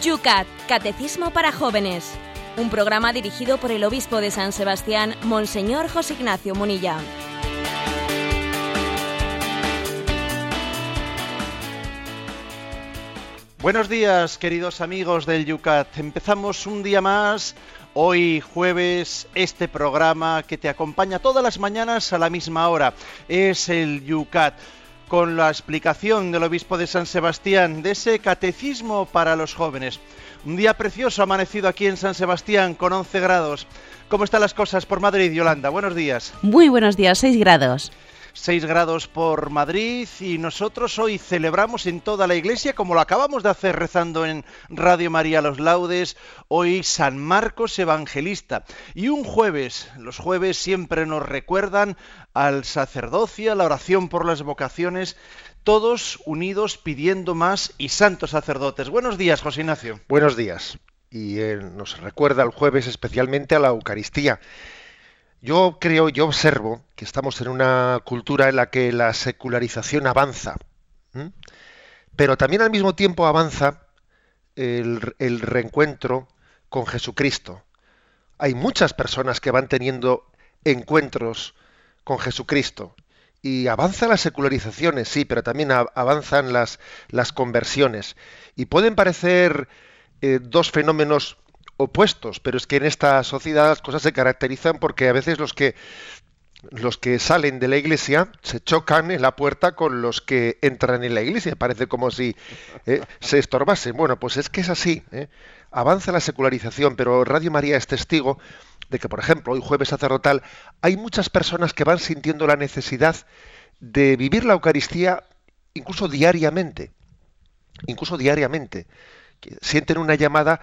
Yucat, Catecismo para Jóvenes. Un programa dirigido por el obispo de San Sebastián, Monseñor José Ignacio Munilla. Buenos días, queridos amigos del Yucat. Empezamos un día más, hoy jueves, este programa que te acompaña todas las mañanas a la misma hora. Es el Yucat con la explicación del obispo de San Sebastián de ese catecismo para los jóvenes. Un día precioso amanecido aquí en San Sebastián con 11 grados. ¿Cómo están las cosas por Madrid, Yolanda? Buenos días. Muy buenos días, 6 grados. 6 grados por Madrid y nosotros hoy celebramos en toda la iglesia, como lo acabamos de hacer rezando en Radio María Los Laudes, hoy San Marcos Evangelista. Y un jueves, los jueves siempre nos recuerdan al sacerdocio, a la oración por las vocaciones, todos unidos pidiendo más y santos sacerdotes. Buenos días, José Ignacio. Buenos días. Y eh, nos recuerda el jueves especialmente a la Eucaristía. Yo creo, yo observo que estamos en una cultura en la que la secularización avanza, pero también al mismo tiempo avanza el, reencuentro con Jesucristo. Hay muchas personas que van teniendo encuentros con Jesucristo. Y avanzan las secularizaciones, sí, pero también avanzan las, las conversiones. Y pueden parecer eh, dos fenómenos opuestos, pero es que en esta sociedad las cosas se caracterizan porque a veces los que los que salen de la iglesia se chocan en la puerta con los que entran en la iglesia. Parece como si eh, se estorbasen. Bueno, pues es que es así. ¿eh? Avanza la secularización, pero Radio María es testigo de que, por ejemplo, hoy jueves sacerdotal, hay muchas personas que van sintiendo la necesidad de vivir la Eucaristía incluso diariamente. Incluso diariamente. sienten una llamada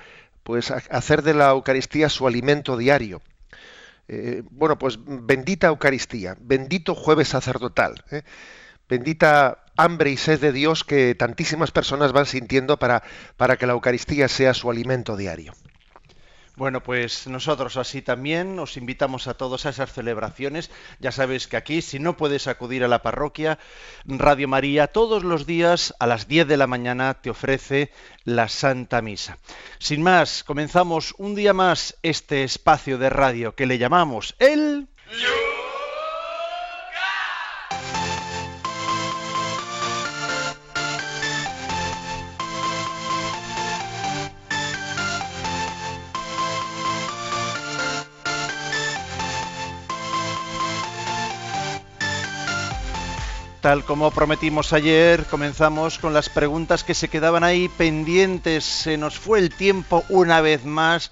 pues hacer de la Eucaristía su alimento diario. Eh, bueno, pues bendita Eucaristía, bendito jueves sacerdotal, ¿eh? bendita hambre y sed de Dios que tantísimas personas van sintiendo para, para que la Eucaristía sea su alimento diario. Bueno, pues nosotros así también os invitamos a todos a esas celebraciones. Ya sabéis que aquí, si no puedes acudir a la parroquia, Radio María todos los días a las 10 de la mañana te ofrece la Santa Misa. Sin más, comenzamos un día más este espacio de radio que le llamamos el... Tal como prometimos ayer, comenzamos con las preguntas que se quedaban ahí pendientes. Se nos fue el tiempo una vez más,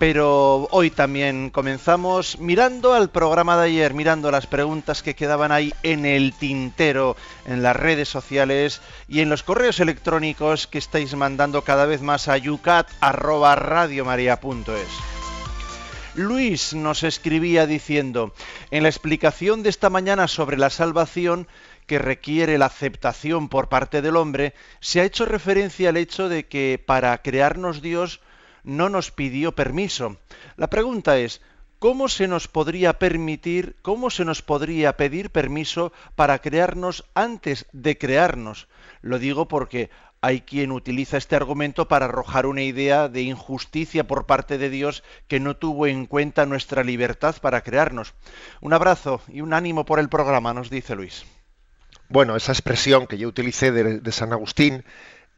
pero hoy también comenzamos mirando al programa de ayer, mirando las preguntas que quedaban ahí en el tintero, en las redes sociales y en los correos electrónicos que estáis mandando cada vez más a yucat@radiomaria.es. Luis nos escribía diciendo, en la explicación de esta mañana sobre la salvación, que requiere la aceptación por parte del hombre, se ha hecho referencia al hecho de que para crearnos Dios no nos pidió permiso. La pregunta es, ¿cómo se nos podría permitir, cómo se nos podría pedir permiso para crearnos antes de crearnos? Lo digo porque hay quien utiliza este argumento para arrojar una idea de injusticia por parte de Dios que no tuvo en cuenta nuestra libertad para crearnos. Un abrazo y un ánimo por el programa, nos dice Luis bueno, esa expresión que yo utilicé de, San Agustín,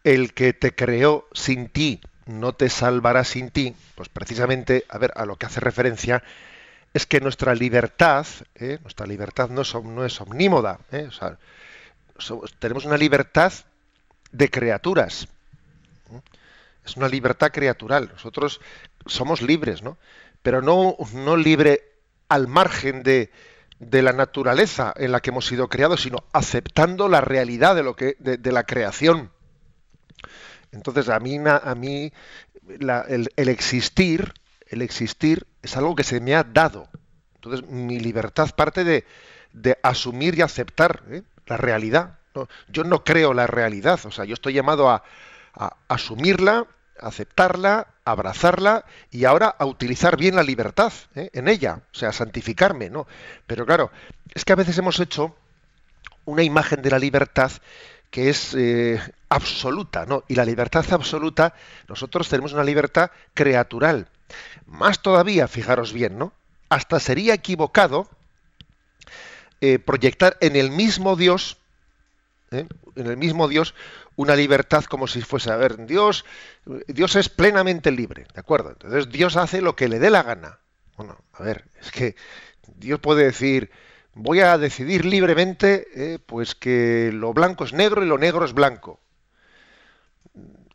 el que te creó sin ti no te salvará sin ti, pues precisamente, a ver, a lo que hace referencia es que nuestra libertad, ¿eh? nuestra libertad no es, no es omnímoda, ¿eh? tenemos una libertad de criaturas, es una libertad criatural, nosotros somos libres, ¿no? Pero no, no libre al margen de, de la naturaleza en la que hemos sido creados, sino aceptando la realidad de lo que de, la creación. Entonces a mí a mí el, existir el existir es algo que se me ha dado. Entonces mi libertad parte de, de asumir y aceptar ¿eh? la realidad. Yo no creo la realidad, o sea, yo estoy llamado a, a asumirla, aceptarla, abrazarla y ahora a utilizar bien la libertad ¿eh? en ella, o sea, santificarme, ¿no? Pero claro, es que a veces hemos hecho una imagen de la libertad que es eh, absoluta, ¿no? Y la libertad absoluta, nosotros tenemos una libertad creatural. Más todavía, fijaros bien, ¿no? Hasta sería equivocado eh, proyectar en el mismo Dios, ¿eh? en el mismo Dios, una libertad como si fuese, a ver, Dios, Dios es plenamente libre, ¿de acuerdo? Entonces Dios hace lo que le dé la gana. Bueno, a ver, es que Dios puede decir, voy a decidir libremente, eh, pues que lo blanco es negro y lo negro es blanco.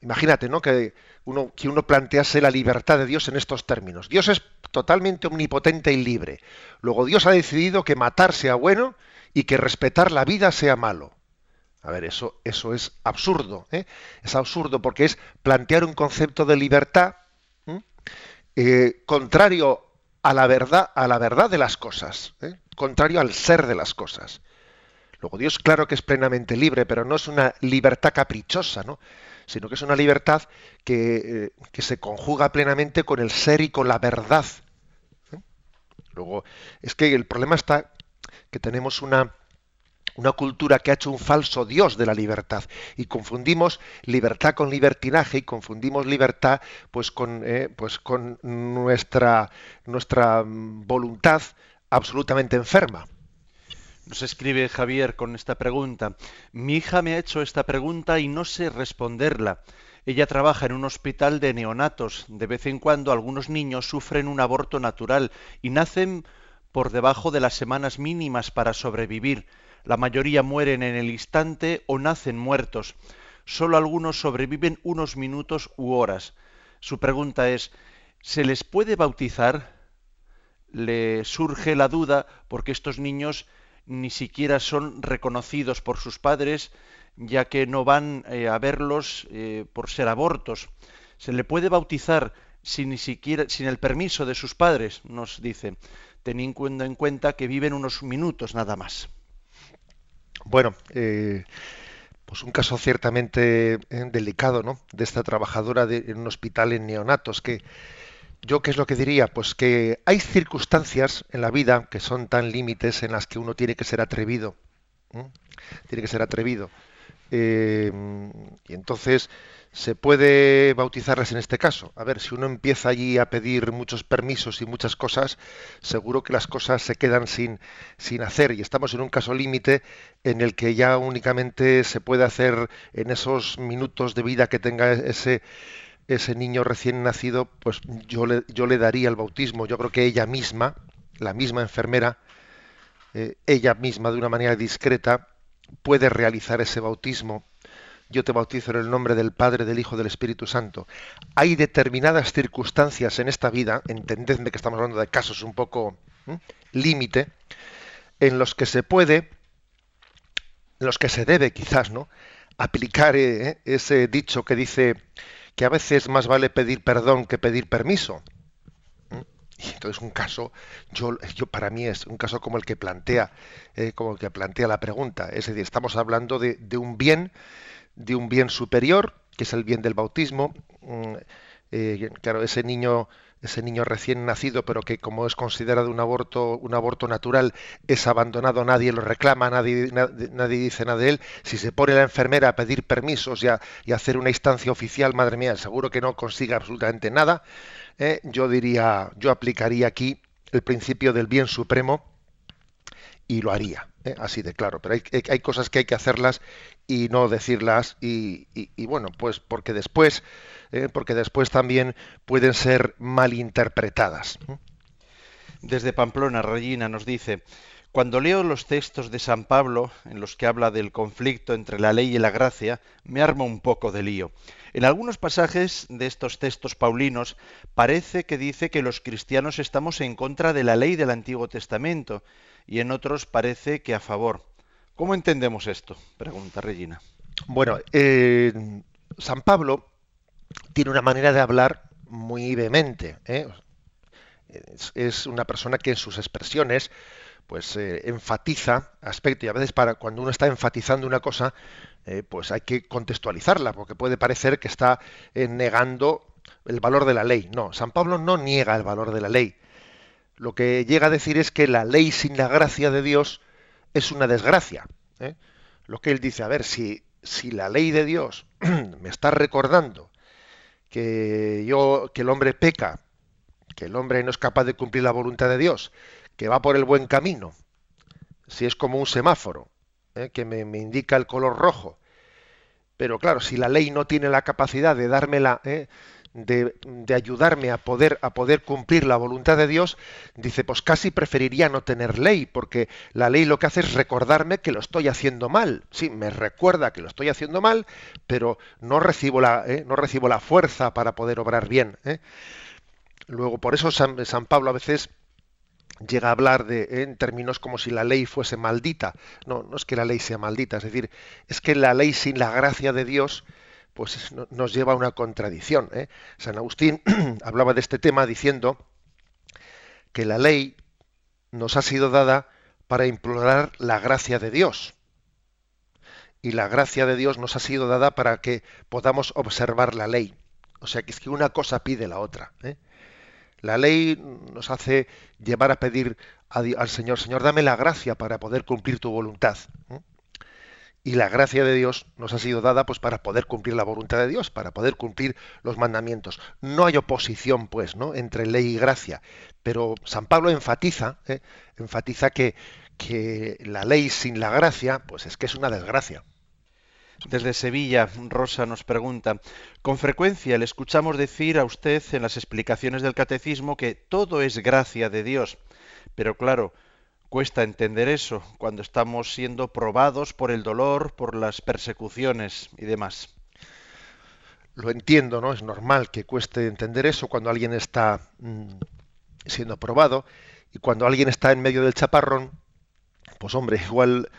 Imagínate, ¿no? Que uno, que uno plantease la libertad de Dios en estos términos. Dios es totalmente omnipotente y libre. Luego Dios ha decidido que matar sea bueno y que respetar la vida sea malo. A ver, eso, eso es absurdo. ¿eh? Es absurdo porque es plantear un concepto de libertad eh, contrario a la verdad, a la verdad de las cosas, ¿eh? contrario al ser de las cosas. Luego Dios claro que es plenamente libre, pero no es una libertad caprichosa, ¿no? sino que es una libertad que, eh, se conjuga plenamente con el ser y con la verdad. Luego, es que el problema está que tenemos una, una cultura que ha hecho un falso Dios de la libertad y confundimos libertad con libertinaje y confundimos libertad pues con, eh, pues con nuestra, nuestra voluntad absolutamente enferma. Nos escribe Javier con esta pregunta. Mi hija me ha hecho esta pregunta y no sé responderla. Ella trabaja en un hospital de neonatos. De vez en cuando algunos niños sufren un aborto natural y nacen por debajo de las semanas mínimas para sobrevivir. La mayoría mueren en el instante o nacen muertos. Solo algunos sobreviven unos minutos u horas. Su pregunta es, ¿se les puede bautizar? Le surge la duda porque estos niños ni siquiera son reconocidos por sus padres, ya que no van eh, a verlos eh, por ser abortos. Se le puede bautizar sin ni siquiera sin el permiso de sus padres, nos dice, teniendo en cuenta que viven unos minutos nada más. Bueno, eh, pues un caso ciertamente delicado, ¿no? De esta trabajadora de, en un hospital en neonatos que yo qué es lo que diría, pues que hay circunstancias en la vida que son tan límites en las que uno tiene que ser atrevido, tiene que ser atrevido. Eh, y entonces se puede bautizarlas en este caso. A ver, si uno empieza allí a pedir muchos permisos y muchas cosas, seguro que las cosas se quedan sin, sin hacer. Y estamos en un caso límite en el que ya únicamente se puede hacer en esos minutos de vida que tenga ese ese niño recién nacido, pues yo le, yo le daría el bautismo. Yo creo que ella misma, la misma enfermera, eh, ella misma de una manera discreta puede realizar ese bautismo. Yo te bautizo en el nombre del Padre, del Hijo, del Espíritu Santo. Hay determinadas circunstancias en esta vida, entendedme que estamos hablando de casos un poco límite, en los que se puede, en los que se debe quizás, ¿no? aplicar eh, ese dicho que dice que a veces más vale pedir perdón que pedir permiso. Y entonces un caso, yo, para mí es un caso como el que plantea, eh, como el que plantea la pregunta. Es decir, estamos hablando de, un bien, de un bien superior, que es el bien del bautismo. Mm, eh, claro, ese niño ese niño recién nacido, pero que como es considerado un aborto, un aborto natural, es abandonado, nadie lo reclama, nadie, dice nada de él. Si se pone la enfermera a pedir permisos y a, hacer una instancia oficial, madre mía, seguro que no consiga absolutamente nada. ¿Eh? yo diría, yo aplicaría aquí el principio del bien supremo y lo haría, ¿eh? así de claro. Pero hay, hay, cosas que hay que hacerlas y no decirlas y, y bueno, pues porque después ¿eh? porque después también pueden ser malinterpretadas. Desde Pamplona, Regina nos dice, cuando leo los textos de San Pablo, en los que habla del conflicto entre la ley y la gracia, me arma un poco de lío. En algunos pasajes de estos textos paulinos parece que dice que los cristianos estamos en contra de la ley del Antiguo Testamento y en otros parece que a favor. ¿Cómo entendemos esto? Pregunta Regina. Bueno, eh, San Pablo tiene una manera de hablar muy vehemente. ¿eh? Es, una persona que en sus expresiones pues eh, enfatiza aspectos y a veces para cuando uno está enfatizando una cosa eh, pues hay que contextualizarla porque puede parecer que está negando el valor de la ley. No, San Pablo no niega el valor de la ley. Lo que llega a decir es que la ley sin la gracia de Dios es una desgracia. Lo que él dice, a ver, si si la ley de Dios me está recordando que yo, que el hombre peca, que el hombre no es capaz de cumplir la voluntad de Dios, que va por el buen camino, si es como un semáforo, ¿eh? que me, indica el color rojo. Pero claro, si la ley no tiene la capacidad de dármela, ¿eh? de, ayudarme a poder, a poder cumplir la voluntad de Dios, dice, pues casi preferiría no tener ley, porque la ley lo que hace es recordarme que lo estoy haciendo mal. Sí, me recuerda que lo estoy haciendo mal, pero no recibo la, ¿eh? no recibo la fuerza para poder obrar bien. Luego, por eso San Pablo a veces llega a hablar de ¿eh? en términos como si la ley fuese maldita. No, no es que la ley sea maldita, es decir, es que la ley sin la gracia de Dios pues nos lleva a una contradicción. ¿eh? San Agustín hablaba de este tema diciendo que la ley nos ha sido dada para implorar la gracia de Dios. Y la gracia de Dios nos ha sido dada para que podamos observar la ley. O sea que es que una cosa pide la otra. ¿eh? La ley nos hace llevar a pedir al Señor, Señor, dame la gracia para poder cumplir tu voluntad. y la gracia de Dios nos ha sido dada pues para poder cumplir la voluntad de Dios, para poder cumplir los mandamientos. No hay oposición pues, ¿no? entre ley y gracia, pero San Pablo enfatiza, ¿eh? enfatiza que, que la ley sin la gracia, pues es que es una desgracia. Desde Sevilla, Rosa nos pregunta, con frecuencia le escuchamos decir a usted en las explicaciones del catecismo que todo es gracia de Dios, pero claro, Cuesta entender eso cuando estamos siendo probados por el dolor, por las persecuciones y demás. Lo entiendo, ¿no? Es normal que cueste entender eso cuando alguien está mm, siendo probado y cuando alguien está en medio del chaparrón, pues hombre, igual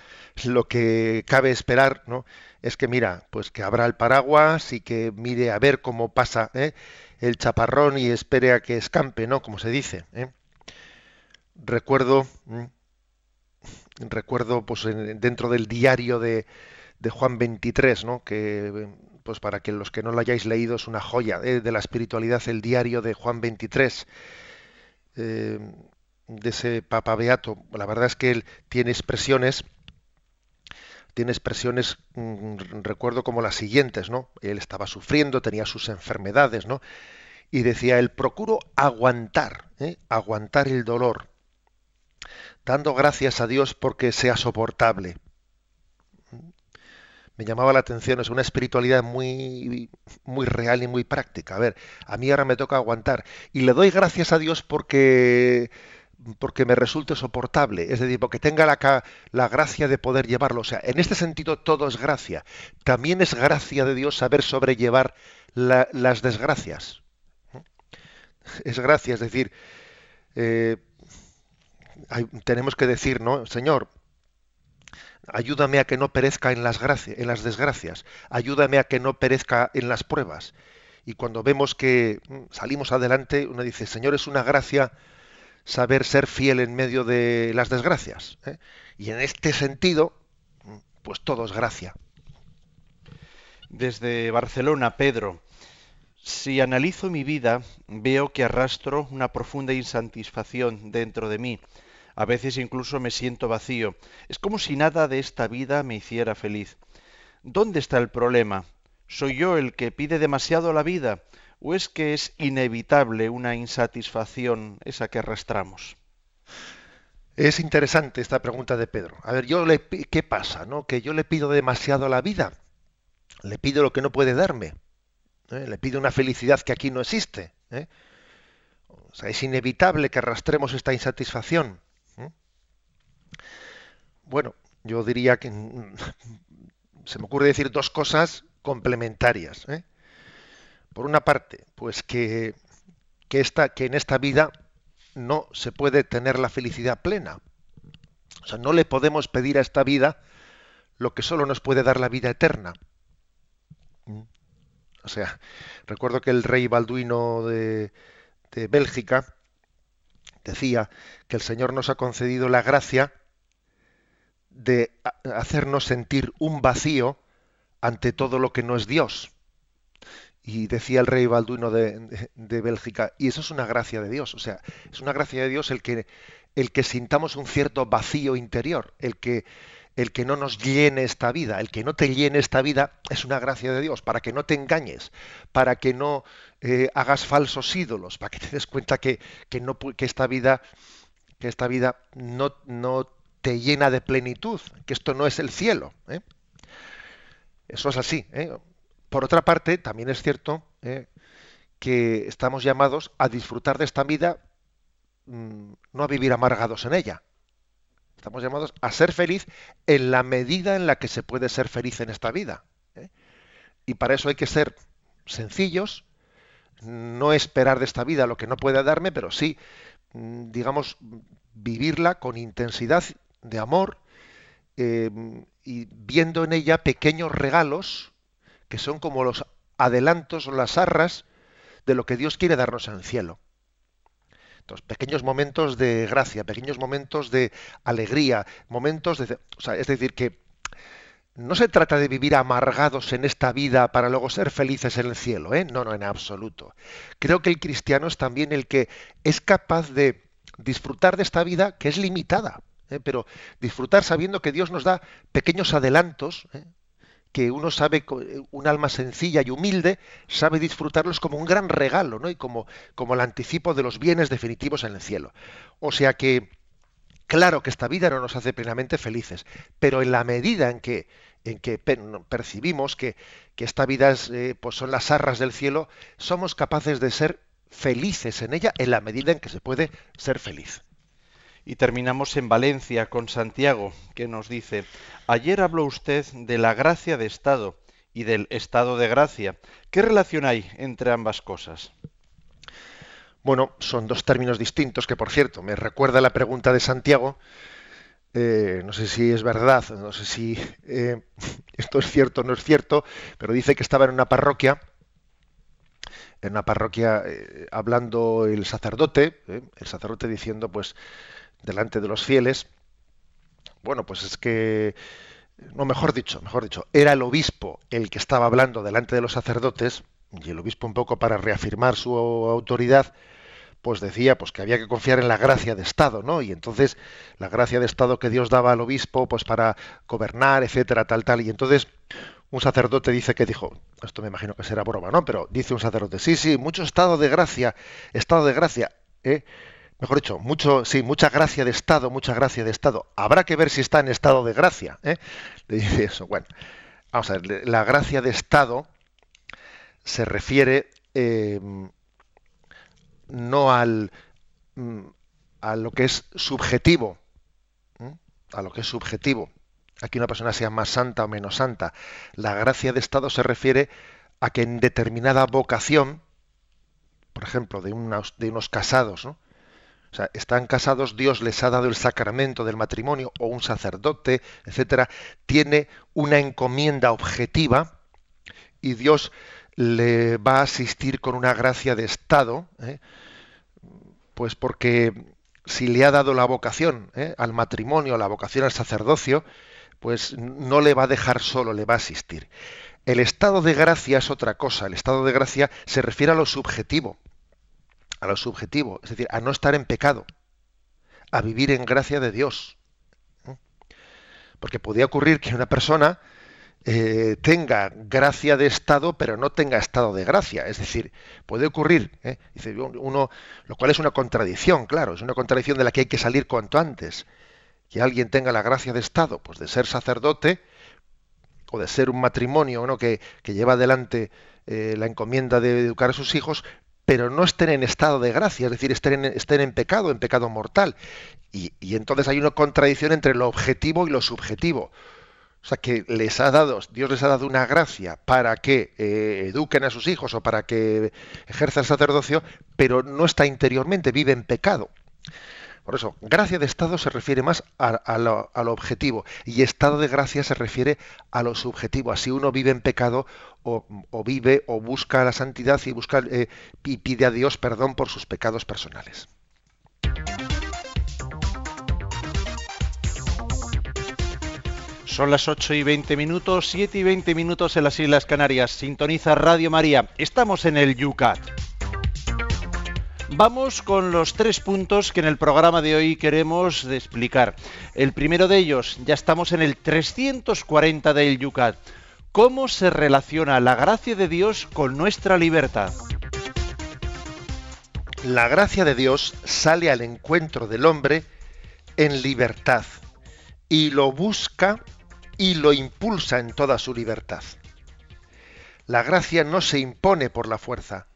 lo que cabe esperar, ¿no? Es que mira, pues que abra el paraguas y que mire a ver cómo pasa ¿eh? el chaparrón y espere a que escampe, ¿no? Como se dice. ¿eh? Recuerdo recuerdo pues dentro del diario de, de, Juan 23, ¿no? que pues para que los que no lo hayáis leído es una joya ¿eh? de la espiritualidad, el diario de Juan 23, eh, de ese Papa Beato. La verdad es que él tiene expresiones, tiene expresiones, mm, recuerdo como las siguientes, ¿no? Él estaba sufriendo, tenía sus enfermedades, ¿no? Y decía, él procuro aguantar, ¿eh? aguantar el dolor, dando gracias a Dios porque sea soportable. Me llamaba la atención, es una espiritualidad muy, muy real y muy práctica. A ver, a mí ahora me toca aguantar y le doy gracias a Dios porque porque me resulte soportable, es decir, porque tenga la, la, gracia de poder llevarlo. O sea, en este sentido todo es gracia. También es gracia de Dios saber sobrellevar las desgracias. Es gracia, es decir, eh, tenemos que decir, ¿no? Señor, ayúdame a que no perezca en las, en las desgracias, ayúdame a que no perezca en las pruebas. Y cuando vemos que mm, salimos adelante, uno dice, Señor, es una gracia saber ser fiel en medio de las desgracias. ¿eh? Y en este sentido, pues todo es gracia. Desde Barcelona, Pedro, si analizo mi vida, veo que arrastro una profunda insatisfacción dentro de mí a veces incluso me siento vacío. Es como si nada de esta vida me hiciera feliz. ¿Dónde está el problema? ¿Soy yo el que pide demasiado a la vida? ¿O es que es inevitable una insatisfacción esa que arrastramos? Es interesante esta pregunta de Pedro. A ver, yo ¿qué pasa? ¿no? Que yo le pido demasiado a la vida. Le pido lo que no puede darme. ¿eh? Le pido una felicidad que aquí no existe. ¿eh? O sea, es inevitable que arrastremos esta insatisfacción. Bueno, yo diría que se me ocurre decir dos cosas complementarias. ¿eh? Por una parte, pues que, que, en esta vida no se puede tener la felicidad plena. O sea, no le podemos pedir a esta vida lo que solo nos puede dar la vida eterna. O sea, recuerdo que el rey Balduino de, de Bélgica decía que el Señor nos ha concedido la gracia de hacernos sentir un vacío ante todo lo que no es Dios. Y decía el rey Balduino de, Bélgica, y eso es una gracia de Dios, o sea, es una gracia de Dios el que, el que sintamos un cierto vacío interior, el que, el que no nos llene esta vida, el que no te llene esta vida es una gracia de Dios, para que no te engañes, para que no eh, hagas falsos ídolos, para que te des cuenta que, que, no, que esta vida, que esta vida no, no te llena de plenitud, que esto no es el cielo. ¿eh? Eso es así. ¿eh? Por otra parte, también es cierto que estamos llamados a disfrutar de esta vida, mm, no a vivir amargados en ella. Estamos llamados a ser feliz en la medida en la que se puede ser feliz en esta vida. ¿eh? Y para eso hay que ser sencillos, no esperar de esta vida lo que no puede darme, pero sí, mm, digamos, vivirla con intensidad de amor eh, y viendo en ella pequeños regalos que son como los adelantos o las arras de lo que Dios quiere darnos en el cielo. Entonces, pequeños momentos de gracia, pequeños momentos de alegría, momentos de... O sea, es decir, que no se trata de vivir amargados en esta vida para luego ser felices en el cielo, ¿eh? No, no, en absoluto. Creo que el cristiano es también el que es capaz de disfrutar de esta vida que es limitada, ¿eh? pero disfrutar sabiendo que Dios nos da pequeños adelantos, ¿eh? Que uno sabe, eh, un alma sencilla y humilde, sabe disfrutarlos como un gran regalo, ¿no? Y como, como el anticipo de los bienes definitivos en el cielo. O sea que, claro que esta vida no nos hace plenamente felices, pero en la medida en que, en que percibimos que, que esta vida es, eh, pues son las arras del cielo, somos capaces de ser felices en ella en la medida en que se puede ser feliz. Y terminamos en Valencia con Santiago, que nos dice, ayer habló usted de la gracia de Estado y del estado de gracia. ¿Qué relación hay entre ambas cosas? Bueno, son dos términos distintos que, por cierto, me recuerda la pregunta de Santiago. Eh, no sé si es verdad, no sé si eh, esto es cierto o no es cierto, pero dice que estaba en una parroquia, en una parroquia eh, hablando el sacerdote, el sacerdote diciendo, pues, delante de los fieles, bueno, pues es que, no, mejor dicho, mejor dicho, era el obispo el que estaba hablando delante de los sacerdotes, y el obispo un poco para reafirmar su autoridad, pues decía pues que había que confiar en la gracia de Estado, ¿no? Y entonces la gracia de Estado que Dios daba al obispo, pues para gobernar, etcétera, tal, tal. Y entonces un sacerdote dice que dijo, esto me imagino que será broma, ¿no? Pero dice un sacerdote, sí, sí, mucho estado de gracia, estado de gracia, ¿eh? Mejor dicho, mucho, sí, mucha gracia de Estado, mucha gracia de Estado. Habrá que ver si está en estado de gracia. ¿eh? Le dice eso. Bueno, vamos a ver, la gracia de Estado se refiere em, no al mm, a lo que es subjetivo, a lo que es subjetivo. Aquí una persona sea más santa o menos santa. La gracia de Estado se refiere a que en determinada vocación, por ejemplo, de de unos casados, ¿no? O sea, están casados, Dios les ha dado el sacramento del matrimonio o un sacerdote, etcétera, tiene una encomienda objetiva y Dios le va a asistir con una gracia de estado, ¿eh? pues porque si le ha dado la vocación ¿eh? al matrimonio, la vocación al sacerdocio, pues no le va a dejar solo, le va a asistir. El estado de gracia es otra cosa. El estado de gracia se refiere a lo subjetivo a lo subjetivo, es decir, a no estar en pecado, a vivir en gracia de Dios. Porque podía ocurrir que una persona eh, tenga gracia de estado, pero no tenga estado de gracia. Es decir, puede ocurrir, ¿eh? uno, lo cual es una contradicción, claro, es una contradicción de la que hay que salir cuanto antes. Que alguien tenga la gracia de estado, pues de ser sacerdote o de ser un matrimonio ¿no? que, que lleva adelante eh, la encomienda de educar a sus hijos, pero no estén en estado de gracia, es decir, estén en, en pecado, en pecado mortal. Y, entonces hay una contradicción entre lo objetivo y lo subjetivo. O sea, que les ha dado, Dios les ha dado una gracia para que eh, eduquen a sus hijos o para que ejerzan el sacerdocio, pero no está interiormente, vive en pecado. Por eso, gracia de estado se refiere más a, lo, objetivo y estado de gracia se refiere a lo subjetivo. Así uno vive en pecado o, vive o busca la santidad y, eh, y pide a Dios perdón por sus pecados personales. Son las 8 y 20 minutos, 7 y 20 minutos en las Islas Canarias. Sintoniza Radio María. Estamos en el Yucat. Vamos con los tres puntos que en el programa de hoy queremos explicar. El primero de ellos, ya estamos en el 340 del Yucat. ¿Cómo se relaciona la gracia de Dios con nuestra libertad? La gracia de Dios sale al encuentro del hombre en libertad y lo busca y lo impulsa en toda su libertad. La gracia no se impone por la fuerza,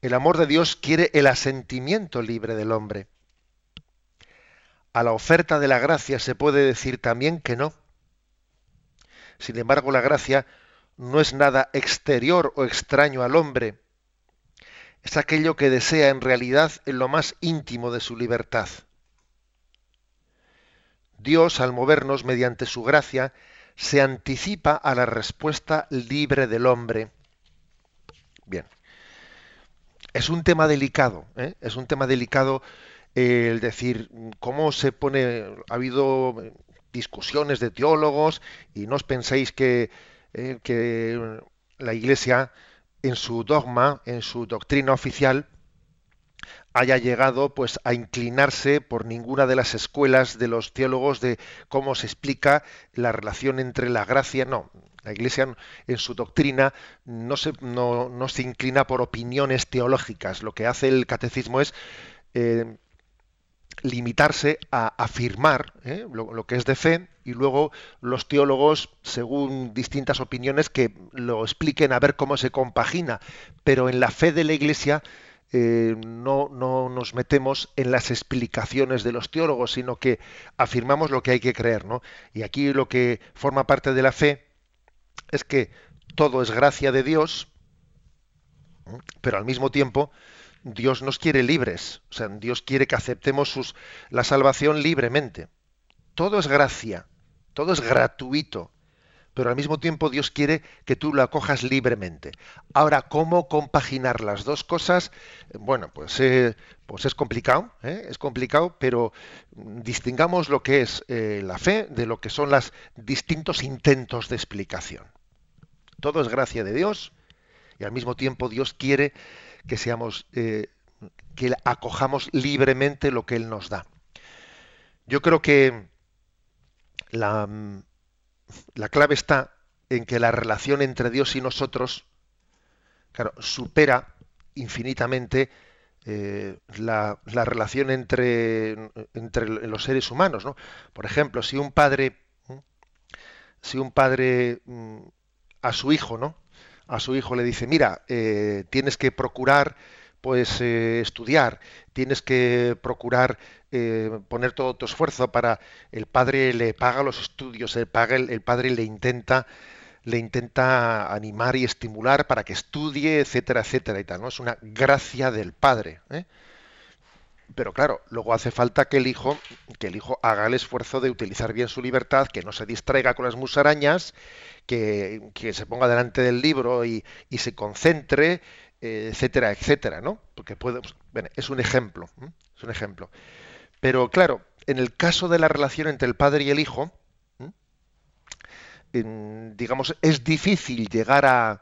el amor de Dios quiere el asentimiento libre del hombre. A la oferta de la gracia se puede decir también que no. Sin embargo, la gracia no es nada exterior o extraño al hombre. Es aquello que desea en realidad en lo más íntimo de su libertad. Dios, al movernos mediante su gracia, se anticipa a la respuesta libre del hombre. Bien, es un tema delicado, ¿eh? es un tema delicado el decir cómo se pone, ha habido discusiones de teólogos y no os penséis que, eh, que la Iglesia en su dogma, en su doctrina oficial, haya llegado pues a inclinarse por ninguna de las escuelas de los teólogos de cómo se explica la relación entre la gracia no la Iglesia en su doctrina no se, no, se inclina por opiniones teológicas. Lo que hace el catecismo es eh, limitarse a afirmar ¿eh? lo, que es de fe y luego los teólogos, según distintas opiniones, que lo expliquen a ver cómo se compagina. Pero en la fe de la Iglesia eh, no, no, nos metemos en las explicaciones de los teólogos, sino que afirmamos lo que hay que creer. ¿no? Y aquí lo que forma parte de la fe es que todo es gracia de Dios, pero al mismo tiempo Dios nos quiere libres, o sea, Dios quiere que aceptemos la salvación libremente. Todo es gracia, todo es gratuito, pero al mismo tiempo Dios quiere que tú la cojas libremente. Ahora, ¿cómo compaginar las dos cosas? Bueno, pues, eh, pues es complicado, ¿eh? es complicado, pero distingamos lo que es eh, la fe de lo que son los distintos intentos de explicación. Todo es gracia de Dios y al mismo tiempo Dios quiere que seamos, eh, que acojamos libremente lo que Él nos da. Yo creo que la, la clave está en que la relación entre Dios y nosotros, claro, supera infinitamente eh, la, la, relación entre, entre los seres humanos. ¿no? Por ejemplo, si un padre, si un padre mm, a su hijo, ¿no? A su hijo le dice, mira, eh, tienes que procurar pues eh, estudiar, tienes que procurar eh, poner todo tu esfuerzo para el padre le paga los estudios, el, paga, el, padre le intenta le intenta animar y estimular para que estudie, etcétera, etcétera y tal, ¿no? Es una gracia del padre. Pero claro, luego hace falta que el hijo, que el hijo haga el esfuerzo de utilizar bien su libertad, que no se distraiga con las musarañas, que, se ponga delante del libro y, se concentre, eh, etcétera, etcétera, ¿no? Porque puede, pues, es un ejemplo, es un ejemplo. Pero claro, en el caso de la relación entre el padre y el hijo, digamos, es difícil llegar a,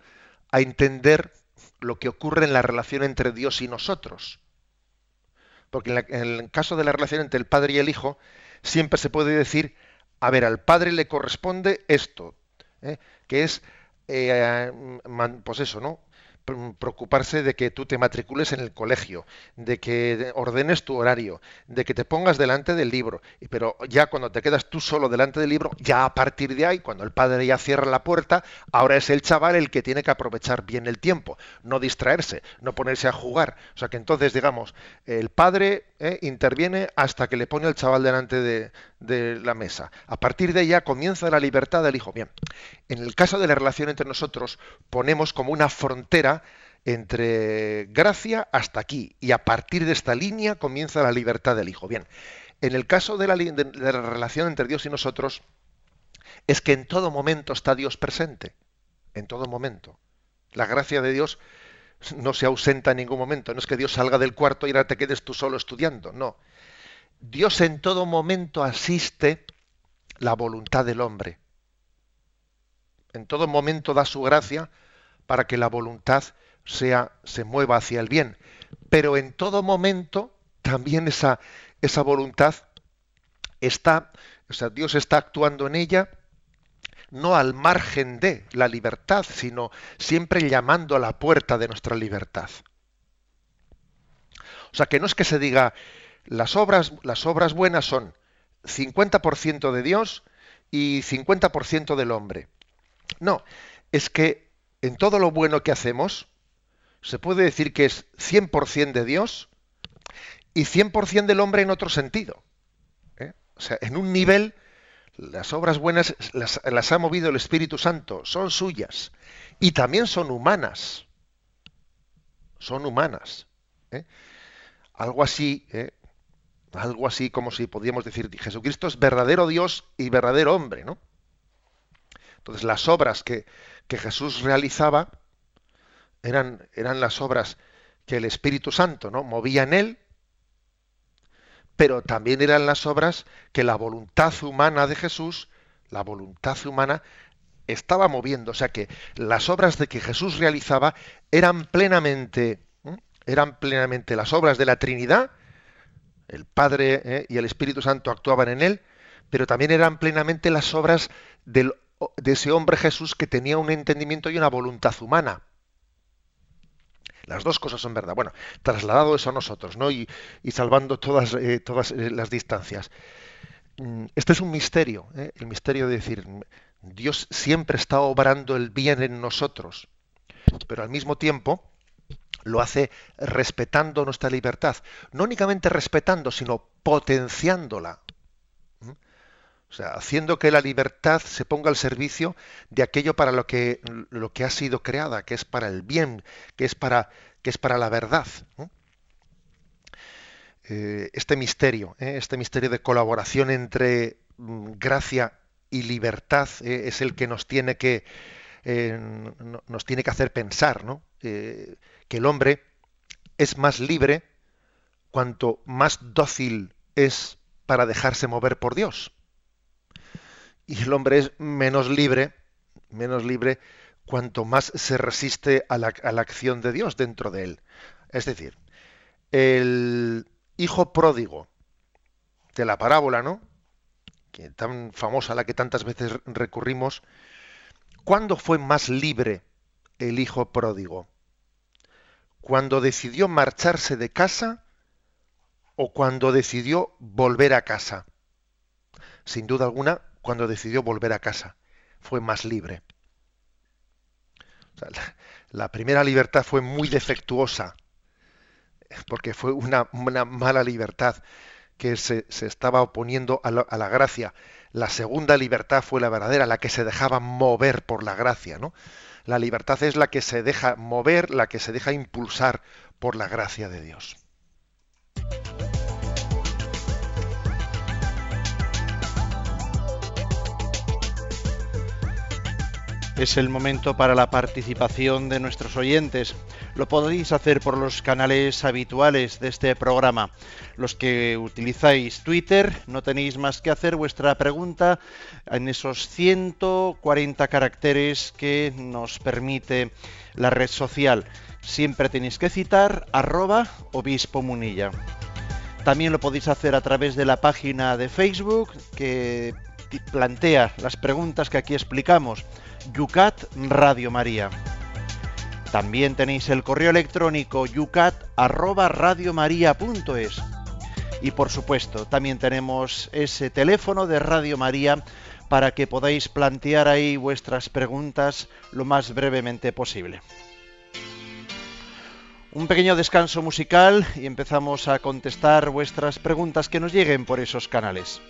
a entender lo que ocurre en la relación entre Dios y nosotros. Porque en, el caso de la relación entre el padre y el hijo, siempre se puede decir, a ver, al padre le corresponde esto, ¿eh? que es, eh, pues eso, ¿no? Preocuparse de que tú te matricules en el colegio, de que ordenes tu horario, de que te pongas delante del libro. Pero ya cuando te quedas tú solo delante del libro, ya a partir de ahí, cuando el padre ya cierra la puerta, ahora es el chaval el que tiene que aprovechar bien el tiempo, no distraerse, no ponerse a jugar. O sea que entonces, digamos, el padre eh, interviene hasta que le pone al chaval delante de, la mesa. A partir de ya comienza la libertad del hijo. Bien, en el caso de la relación entre nosotros, ponemos como una frontera entre gracia hasta aquí, y a partir de esta línea comienza la libertad del hijo. Bien, en el caso de la relación entre Dios y nosotros, es que en todo momento está Dios presente, en todo momento. La gracia de Dios no se ausenta en ningún momento, no es que Dios salga del cuarto y ahora te quedes tú solo estudiando, no Dios en todo momento asiste la voluntad del hombre. En todo momento da su gracia para que la voluntad sea, se mueva hacia el bien. pero en todo momento también esa, esa voluntad está, o sea, Dios está actuando en ella no al margen de la libertad, sino siempre llamando a la puerta de nuestra libertad. O sea, que no es que se diga las obras, las obras buenas son 50% de Dios y 50% del hombre. No, es que en todo lo bueno que hacemos se puede decir que es 100% de Dios y 100% del hombre en otro sentido. ¿eh? O sea, en un nivel, las obras buenas las, ha movido el Espíritu Santo, son suyas y también son humanas. Son humanas. ¿eh? Algo así, ¿eh? algo así como si podríamos decir, Jesucristo es verdadero Dios y verdadero hombre, ¿no? Entonces las obras que, que Jesús realizaba eran, eran las obras que el Espíritu Santo ¿no? movía en él, pero también eran las obras que la voluntad humana de Jesús, la voluntad humana, estaba moviendo. O sea que las obras de que Jesús realizaba eran plenamente, eran plenamente las obras de la Trinidad, el Padre ¿eh? y el Espíritu Santo actuaban en él, pero también eran plenamente las obras de ese hombre Jesús que tenía un entendimiento y una voluntad humana. Las dos cosas son verdad. Bueno, trasladado eso a nosotros, ¿no? Y, salvando todas, eh, todas eh, las distancias. Mm, este es un misterio, ¿eh? el misterio de decir, Dios siempre está obrando el bien en nosotros, pero al mismo tiempo lo hace respetando nuestra libertad. No únicamente respetando, sino potenciándola. O sea, haciendo que la libertad se ponga al servicio de aquello para lo que, lo que ha sido creada, que es para el bien, que es para, que es para la verdad. Eh, este misterio, ¿eh? este misterio de colaboración entre mm, gracia y libertad ¿eh? es el que nos tiene que, nos tiene que hacer pensar ¿no? que el hombre es más libre cuanto más dócil es para dejarse mover por Dios y el hombre es menos libre, menos libre cuanto más se resiste a la, acción de Dios dentro de él. Es decir, el hijo pródigo de la parábola, ¿no? Que tan famosa, a la que tantas veces recurrimos, ¿cuándo fue más libre el hijo pródigo? ¿Cuando decidió marcharse de casa o cuando decidió volver a casa? Sin duda alguna, cuando decidió volver a casa. Fue más libre. la, primera libertad fue muy defectuosa, porque fue una, mala libertad que se, estaba oponiendo a, la gracia. La segunda libertad fue la verdadera, la que se dejaba mover por la gracia. ¿no? La libertad es la que se deja mover, la que se deja impulsar por la gracia de Dios. Es el momento para la participación de nuestros oyentes. Lo podéis hacer por los canales habituales de este programa. Los que utilizáis Twitter, no tenéis más que hacer vuestra pregunta en esos 140 caracteres que nos permite la red social. Siempre tenéis que citar arroba obispo munilla. También lo podéis hacer a través de la página de Facebook que plantea las preguntas que aquí explicamos Yucat Radio María. También tenéis el correo electrónico yucat@radiomaria.es. Y por supuesto, también tenemos ese teléfono de Radio María para que podáis plantear ahí vuestras preguntas lo más brevemente posible. Un pequeño descanso musical y empezamos a contestar vuestras preguntas que nos lleguen por esos canales.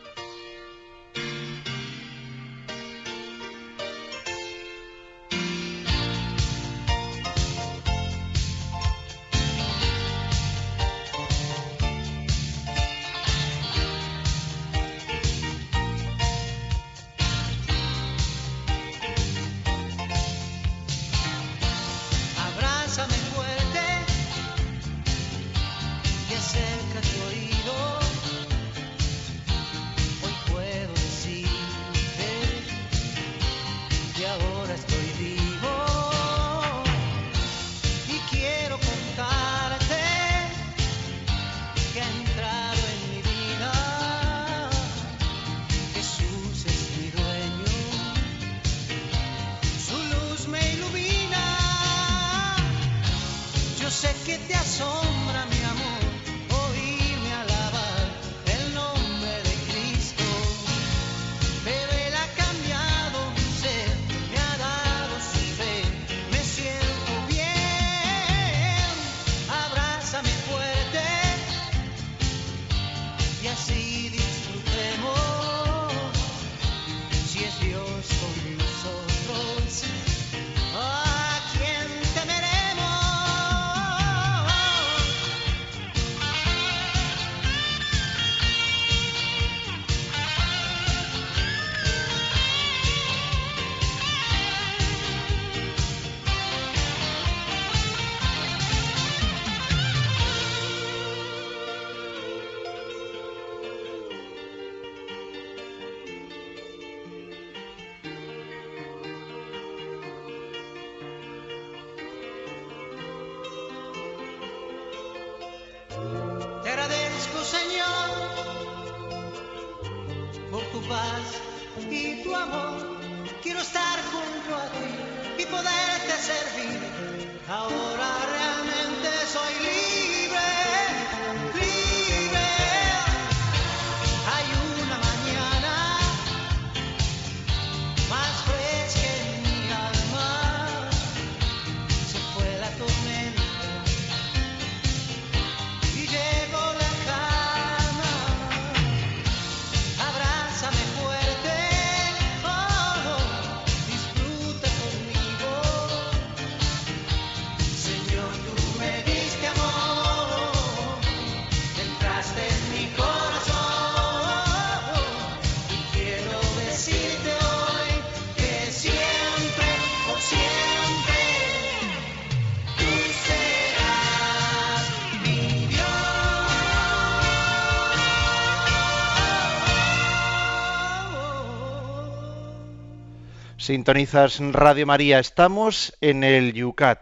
Sintonizas Radio María, estamos en el Yucat,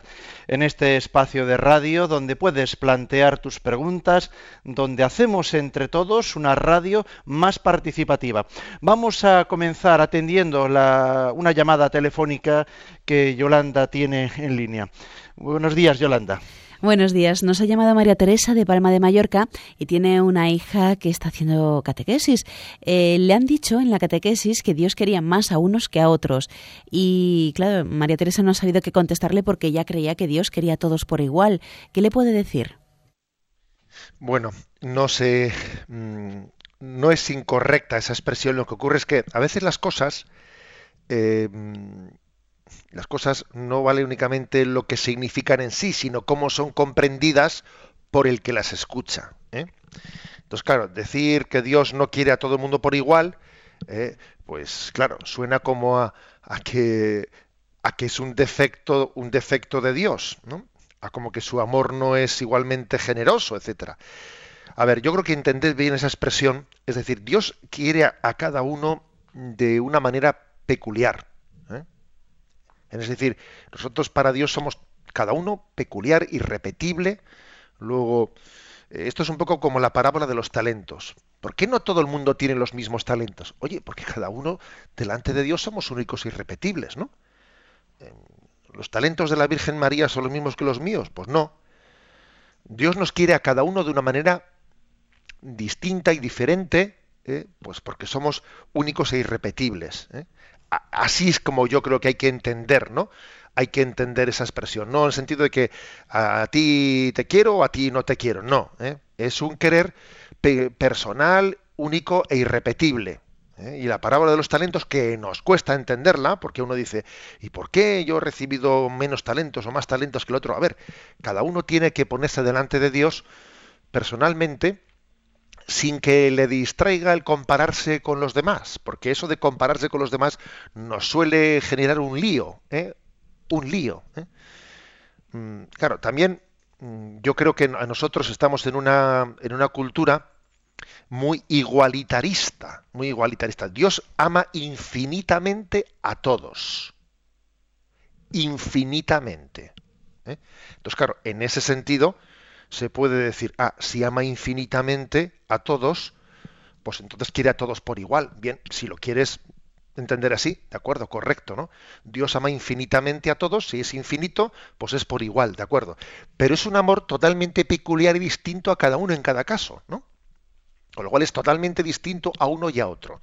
en este espacio de radio donde puedes plantear tus preguntas, donde hacemos entre todos una radio más participativa. Vamos a comenzar atendiendo una llamada telefónica que Yolanda tiene en línea. Buenos días, Yolanda. Buenos días. Nos ha llamado María Teresa de Palma de Mallorca y tiene una hija que está haciendo catequesis. Eh, le han dicho en la catequesis que Dios quería más a unos que a otros. Y claro, María Teresa no ha sabido qué contestarle porque ella creía que Dios quería a todos por igual. ¿Qué le puede decir? Bueno, no sé, mm, no es incorrecta esa expresión. Lo que ocurre es que a veces las cosas, eh, las cosas no vale únicamente lo que significan en sí, sino cómo son comprendidas por el que las escucha. ¿eh? Entonces, claro, decir que Dios no quiere a todo el mundo por igual, eh, pues claro, suena como a, que a que es un defecto, un defecto de Dios, ¿no? A como que su amor no es igualmente generoso, etcétera. A ver, yo creo que entended bien esa expresión, es decir, Dios quiere a cada uno de una manera peculiar. Es decir, nosotros para Dios somos cada uno peculiar, irrepetible. Luego, eh, esto es un poco como la parábola de los talentos. ¿Por qué no todo el mundo tiene los mismos talentos? Oye, porque cada uno delante de Dios somos únicos e irrepetibles, ¿no? Eh, ¿Los talentos de la Virgen María son los mismos que los míos? Pues no. Dios nos quiere a cada uno de una manera distinta y diferente, ¿eh? pues porque somos únicos e irrepetibles. Así es como yo creo que hay que entender, ¿no? Hay que entender esa expresión, no en el sentido de que a ti te quiero o a ti no te quiero, no. ¿eh? Es un querer pe- personal, único e irrepetible. ¿eh? Y la parábola de los talentos que nos cuesta entenderla, porque uno dice, ¿y por qué yo he recibido menos talentos o más talentos que el otro? A ver, cada uno tiene que ponerse delante de Dios personalmente sin que le distraiga el compararse con los demás, porque eso de compararse con los demás nos suele generar un lío, ¿eh? un lío. ¿eh? Mm, Claro, también mm, yo creo que a nosotros estamos en una, en una cultura muy igualitarista, muy igualitarista. Dios ama infinitamente a todos, infinitamente. ¿eh? Entonces, claro, en ese sentido se puede decir, ah, si ama infinitamente a todos, pues entonces quiere a todos por igual. Bien, si lo quieres entender así, de acuerdo, correcto, ¿no? Dios ama infinitamente a todos, si es infinito, pues es por igual, de acuerdo. Pero es un amor totalmente peculiar y distinto a cada uno en cada caso, ¿no? Con lo cual es totalmente distinto a uno y a otro.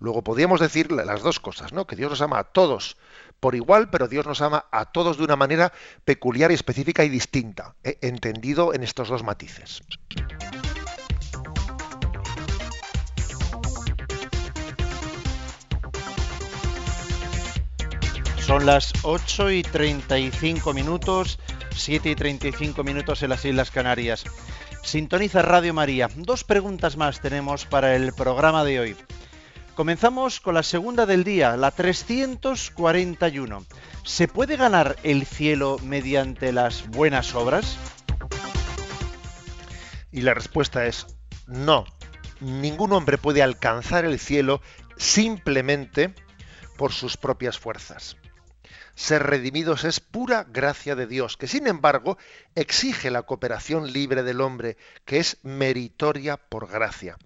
Luego podríamos decir la- las dos cosas, ¿no? Que Dios nos ama a todos por igual, pero Dios nos ama a todos de una manera peculiar y específica y distinta, entendido en estos dos matices. Son las 8 y 35 minutos, 7 y 35 minutos en las Islas Canarias. Sintoniza Radio María. Dos preguntas más tenemos para el programa de hoy. Comenzamos con la segunda del día, la 341. ¿Se puede ganar el cielo mediante las buenas obras? Y la respuesta es no. Ningún hombre puede alcanzar el cielo simplemente por sus propias fuerzas. Ser redimidos es pura gracia de Dios, que sin embargo exige la cooperación libre del hombre, que es meritoria por gracia.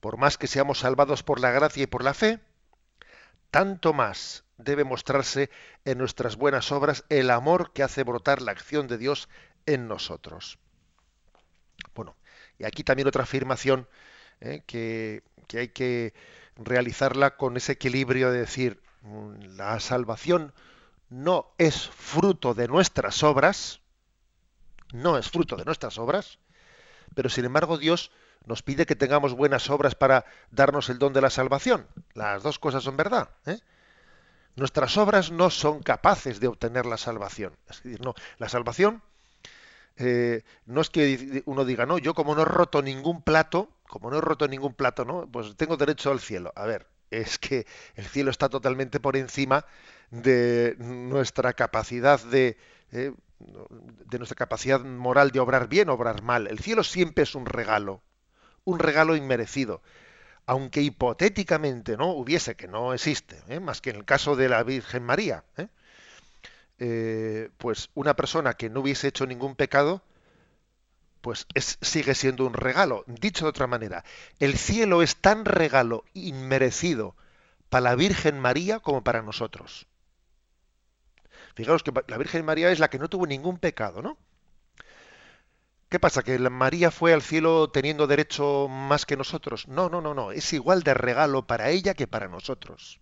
Por más que seamos salvados por la gracia y por la fe, tanto más debe mostrarse en nuestras buenas obras el amor que hace brotar la acción de Dios en nosotros. Bueno, y aquí también otra afirmación eh, que, hay que realizarla con ese equilibrio de decir, mm, la salvación no es fruto de nuestras obras, no es fruto de nuestras obras, pero sin embargo Dios nos pide que tengamos buenas obras para darnos el don de la salvación. Las dos cosas son verdad. ¿eh? Nuestras obras no son capaces de obtener la salvación. Es decir, no, la salvación eh, no es que uno diga, no, yo como no he roto ningún plato, como no he roto ningún plato, ¿no? Pues tengo derecho al cielo. A ver, es que el cielo está totalmente por encima de nuestra capacidad de, eh, de nuestra capacidad moral de obrar bien, obrar mal. El cielo siempre es un regalo, un regalo inmerecido. Aunque hipotéticamente no hubiese, que no existe, ¿eh? más que en el caso de la Virgen María, ¿eh? Eh, pues una persona que no hubiese hecho ningún pecado, pues es, sigue siendo un regalo. Dicho de otra manera, el cielo es tan regalo inmerecido para la Virgen María como para nosotros. Fijaos que la Virgen María es la que no tuvo ningún pecado, ¿no? ¿Qué pasa? ¿Que María fue al cielo teniendo derecho más que nosotros? No, no, no, no. Es igual de regalo para ella que para nosotros.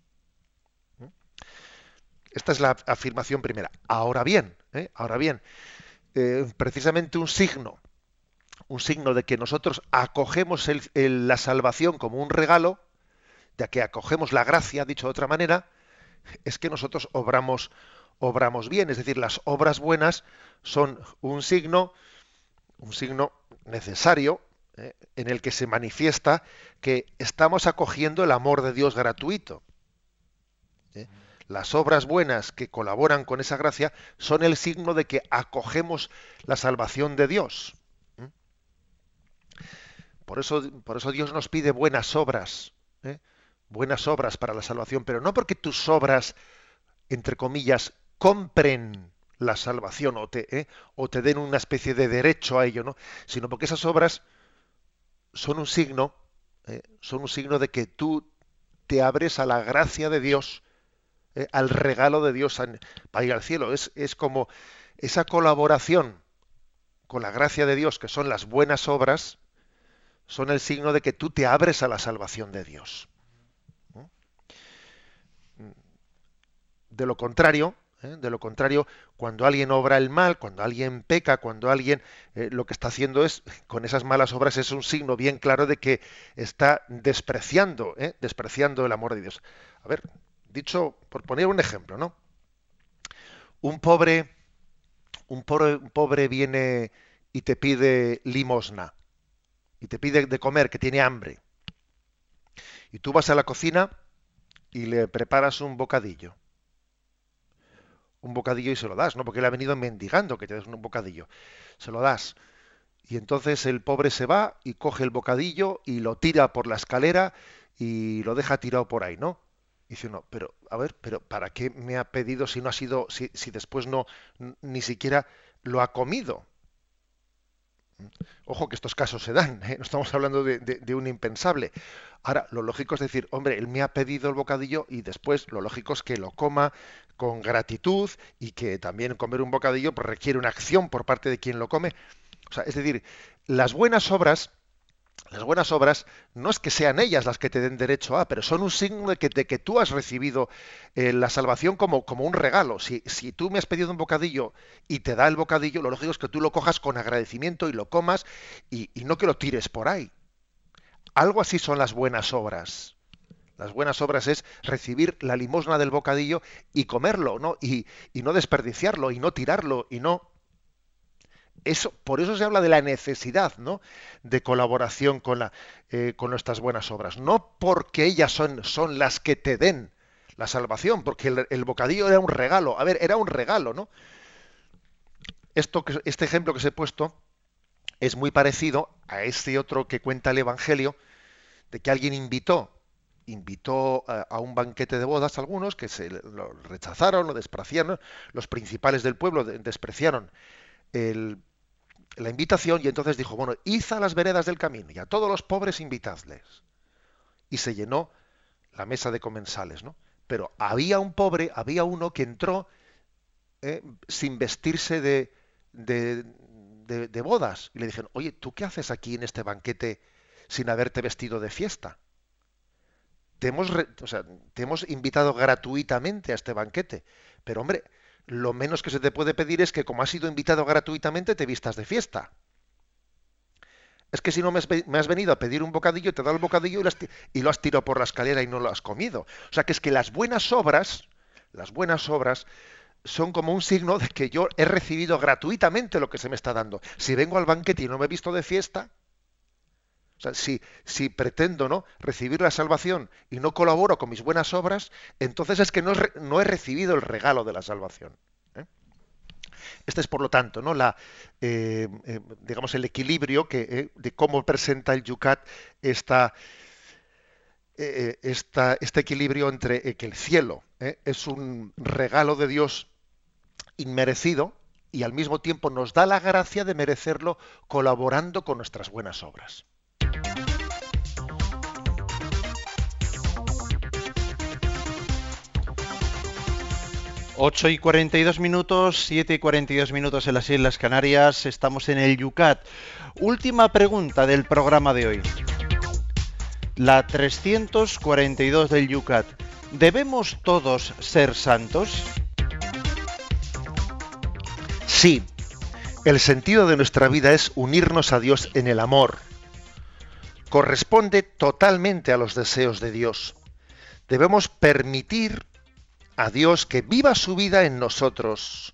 Esta es la afirmación primera. Ahora bien, ¿eh? ahora bien, eh, precisamente un signo, un signo de que nosotros acogemos la salvación como un regalo, de que acogemos la gracia, dicho de otra manera, es que nosotros obramos, obramos bien. Es decir, las obras buenas son un signo, un signo necesario ¿eh? en el que se manifiesta que estamos acogiendo el amor de Dios gratuito. ¿eh? Las obras buenas que colaboran con esa gracia son el signo de que acogemos la salvación de Dios. ¿eh? Por eso, por eso Dios nos pide buenas obras, buenas obras para la salvación, pero no porque tus obras, entre comillas, compren la salvación o te, ¿eh? o te den una especie de derecho a ello, ¿no? sino porque esas obras son un signo, ¿eh? son un signo de que tú te abres a la gracia de Dios, ¿eh? al regalo de Dios para ir al cielo. Es, es como esa colaboración con la gracia de Dios, que son las buenas obras, son el signo de que tú te abres a la salvación de Dios. De lo contrario, ¿eh? de lo contrario, cuando alguien obra el mal, cuando alguien peca, cuando alguien eh, lo que está haciendo es, con esas malas obras, es un signo bien claro de que está despreciando, ¿eh? despreciando el amor de Dios. A ver, dicho, por poner un ejemplo, ¿no? Un pobre, un pobre, un pobre viene y te pide limosna, y te pide de comer, que tiene hambre. Y tú vas a la cocina y le preparas un bocadillo un bocadillo y se lo das, ¿no? Porque él ha venido mendigando que te des un bocadillo. Se lo das. Y entonces el pobre se va y coge el bocadillo y lo tira por la escalera y lo deja tirado por ahí, ¿no? Dice uno, pero, a ver, pero ¿para qué me ha pedido si no ha sido, si, si después no, ni siquiera lo ha comido? Ojo que estos casos se dan, ¿eh? no estamos hablando de, de- un impensable. Ahora, lo lógico es decir, hombre, él me ha pedido el bocadillo y después lo lógico es que lo coma con gratitud y que también comer un bocadillo pues, requiere una acción por parte de quien lo come. O sea, es decir, las buenas obras, las buenas obras no es que sean ellas las que te den derecho a, pero son un signo de que, tú has recibido eh, la salvación como, como un regalo. Si, si tú me has pedido un bocadillo y te da el bocadillo, lo lógico es que tú lo cojas con agradecimiento y lo comas y, y no que lo tires por ahí. Algo así son las buenas obras. Las buenas obras es recibir la limosna del bocadillo y comerlo, ¿no? Y, y no desperdiciarlo, y no tirarlo, y no. Eso, por eso se habla de la necesidad, ¿no? De colaboración con, la, eh, con nuestras buenas obras. No porque ellas son, son las que te den la salvación, porque el, el bocadillo era un regalo. A ver, era un regalo, ¿no? Esto este ejemplo que os he puesto es muy parecido a este otro que cuenta el Evangelio, de que alguien invitó, invitó a, un banquete de bodas a algunos que se lo rechazaron, lo despreciaron, los principales del pueblo de- despreciaron el- la invitación y entonces dijo, bueno, id a las veredas del camino y a todos los pobres invitadles. y se llenó la mesa de comensales, ¿no? Pero había un pobre, había uno que entró eh, sin vestirse de, de, bodas. Y le dijeron, oye, ¿tú qué haces aquí en este banquete sin haberte vestido de fiesta? Te hemos, te hemos invitado gratuitamente a este banquete. Pero hombre, lo menos que se te puede pedir es que como has sido invitado gratuitamente te vistas de fiesta. Es que si no me has, venido a pedir un bocadillo, te dado el bocadillo y lo has tirado por la escalera y no lo has comido. O sea que es que las buenas obras, las buenas obras son como un signo de que yo he recibido gratuitamente lo que se me está dando. Si vengo al banquete y no me he visto de fiesta, o sea, si, si pretendo ¿no? recibir la salvación y no colaboro con mis buenas obras, entonces es que no, no he recibido el regalo de la salvación. ¿eh? Este es, por lo tanto, ¿no? la, eh, eh, digamos, el equilibrio que, de cómo presenta el Yucat esta, esta- este equilibrio entre que el cielo es un regalo de Dios inmerecido y al mismo tiempo nos da la gracia de merecerlo colaborando con nuestras buenas obras. 8 y 42 minutos, 7 y 42 minutos en las Islas Canarias, estamos en el Yucat. Última pregunta del programa de hoy. La 342 del Yucat. ¿Debemos todos ser santos? Sí, el sentido de nuestra vida es unirnos a Dios en el amor. Corresponde totalmente a los deseos de Dios. Debemos permitir a Dios que viva su vida en nosotros.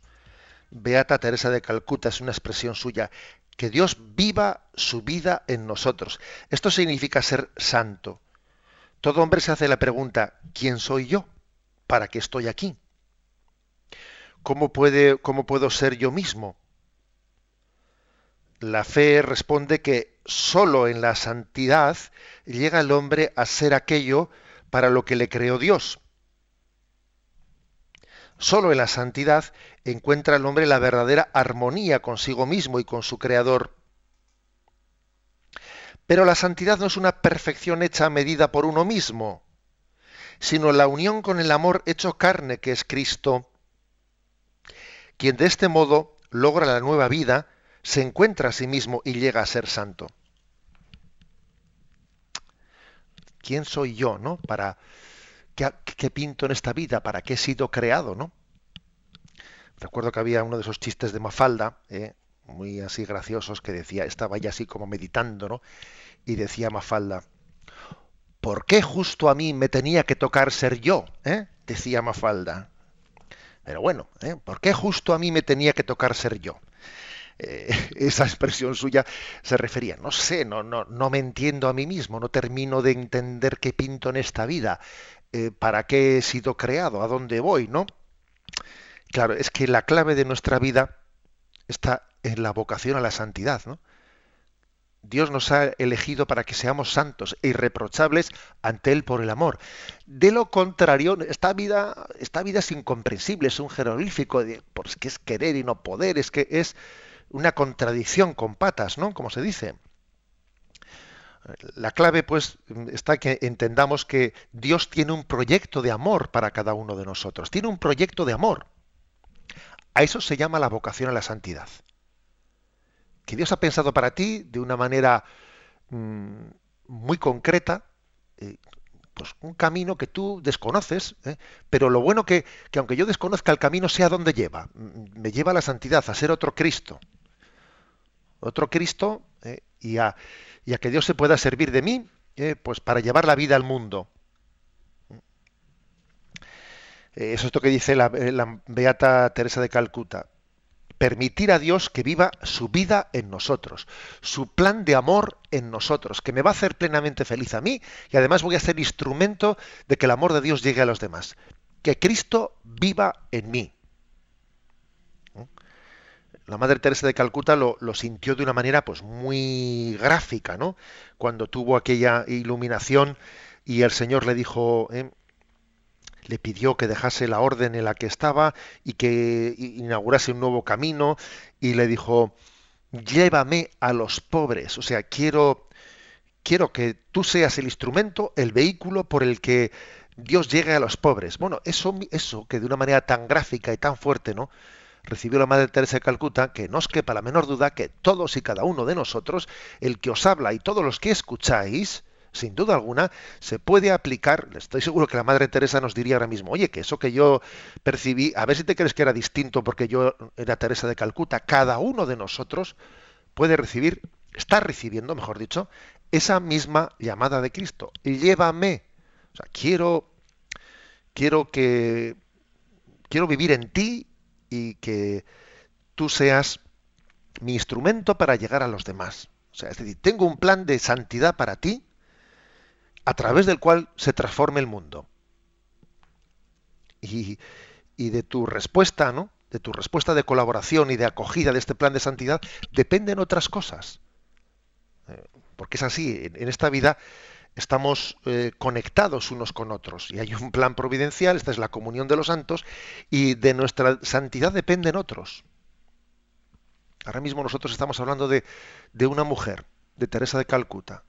Beata Teresa de Calcuta es una expresión suya. Que Dios viva su vida en nosotros. Esto significa ser santo. Todo hombre se hace la pregunta, ¿quién soy yo? ¿Para qué estoy aquí? ¿Cómo, ¿Cómo puedo ser yo mismo? La fe responde que sólo en la santidad llega el hombre a ser aquello para lo que le creó Dios. Solo en la santidad encuentra el hombre la verdadera armonía consigo mismo y con su creador. Pero la santidad no es una perfección hecha a medida por uno mismo, sino la unión con el amor hecho carne que es Cristo, quien de este modo logra la nueva vida, se encuentra a sí mismo y llega a ser santo. ¿Quién soy yo, no? Para qué, pinto en esta vida, para qué he sido creado, ¿no? Recuerdo que había uno de esos chistes de Mafalda, ¿eh? muy así graciosos, que decía, estaba ya así como meditando, ¿no? Y decía Mafalda, ¿por qué justo a mí me tenía que tocar ser yo? ¿eh? Decía Mafalda. Pero bueno, ¿eh? ¿por qué justo a mí me tenía que tocar ser yo? Eh, esa expresión suya se refería, no sé, no, no, no me entiendo a mí mismo, no termino de entender qué pinto en esta vida, eh, para qué he sido creado, a dónde voy, ¿no? Claro, es que la clave de nuestra vida está en la vocación a la santidad, ¿no? Dios nos ha elegido para que seamos santos e irreprochables ante Él por el amor. De lo contrario, esta vida, esta vida es incomprensible, es un jeroglífico, de, pues que es querer y no poder, es que es una contradicción con patas, ¿no? Como se dice. La clave, pues, está que entendamos que Dios tiene un proyecto de amor para cada uno de nosotros. Tiene un proyecto de amor. A eso se llama la vocación a la santidad. Que Dios ha pensado para ti de una manera mmm, muy concreta, eh, pues un camino que tú desconoces, ¿eh? pero lo bueno que, que aunque yo desconozca el camino, sé a dónde lleva. Me lleva a la santidad, a ser otro Cristo. Otro Cristo ¿eh? y, a, y, a, que Dios se pueda servir de mí ¿eh? pues para llevar la vida al mundo. Eso es esto que dice la, la Beata Teresa de Calcuta permitir a Dios que viva su vida en nosotros, su plan de amor en nosotros, que me va a hacer plenamente feliz a mí y además voy a ser instrumento de que el amor de Dios llegue a los demás. Que Cristo viva en mí. La Madre Teresa de Calcuta lo, sintió de una manera pues muy gráfica, ¿no? Cuando tuvo aquella iluminación y el Señor le dijo, ¿eh? Le pidió que dejase la orden en la que estaba y que inaugurase un nuevo camino y le dijo, llévame a los pobres, o sea, quiero, quiero que tú seas el instrumento, el vehículo por el que Dios llegue a los pobres. Bueno, eso, eso que de una manera tan gráfica y tan fuerte, ¿no? Recibió la Madre Teresa de Calcuta, que no os quepa la menor duda que todos y cada uno de nosotros, el que os habla y todos los que escucháis, sin duda alguna, se puede aplicar. Estoy seguro que la Madre Teresa nos diría ahora mismo, oye, que eso que yo percibí, a ver si te crees que era distinto porque yo era Teresa de Calcuta. Cada uno de nosotros puede recibir, está recibiendo, mejor dicho, esa misma llamada de Cristo. Llévame. O sea, quiero, quiero que, quiero vivir en ti y que tú seas mi instrumento para llegar a los demás. O sea, es decir, tengo un plan de santidad para ti a través del cual se transforme el mundo. Y, y de tu respuesta, ¿no? De tu respuesta de colaboración y de acogida de este plan de santidad dependen otras cosas. Eh, porque es así, en, esta vida estamos eh, conectados unos con otros y hay un plan providencial, esta es la comunión de los santos y de nuestra santidad dependen otros. Ahora mismo nosotros estamos hablando de, de una mujer, de Teresa de Calcuta,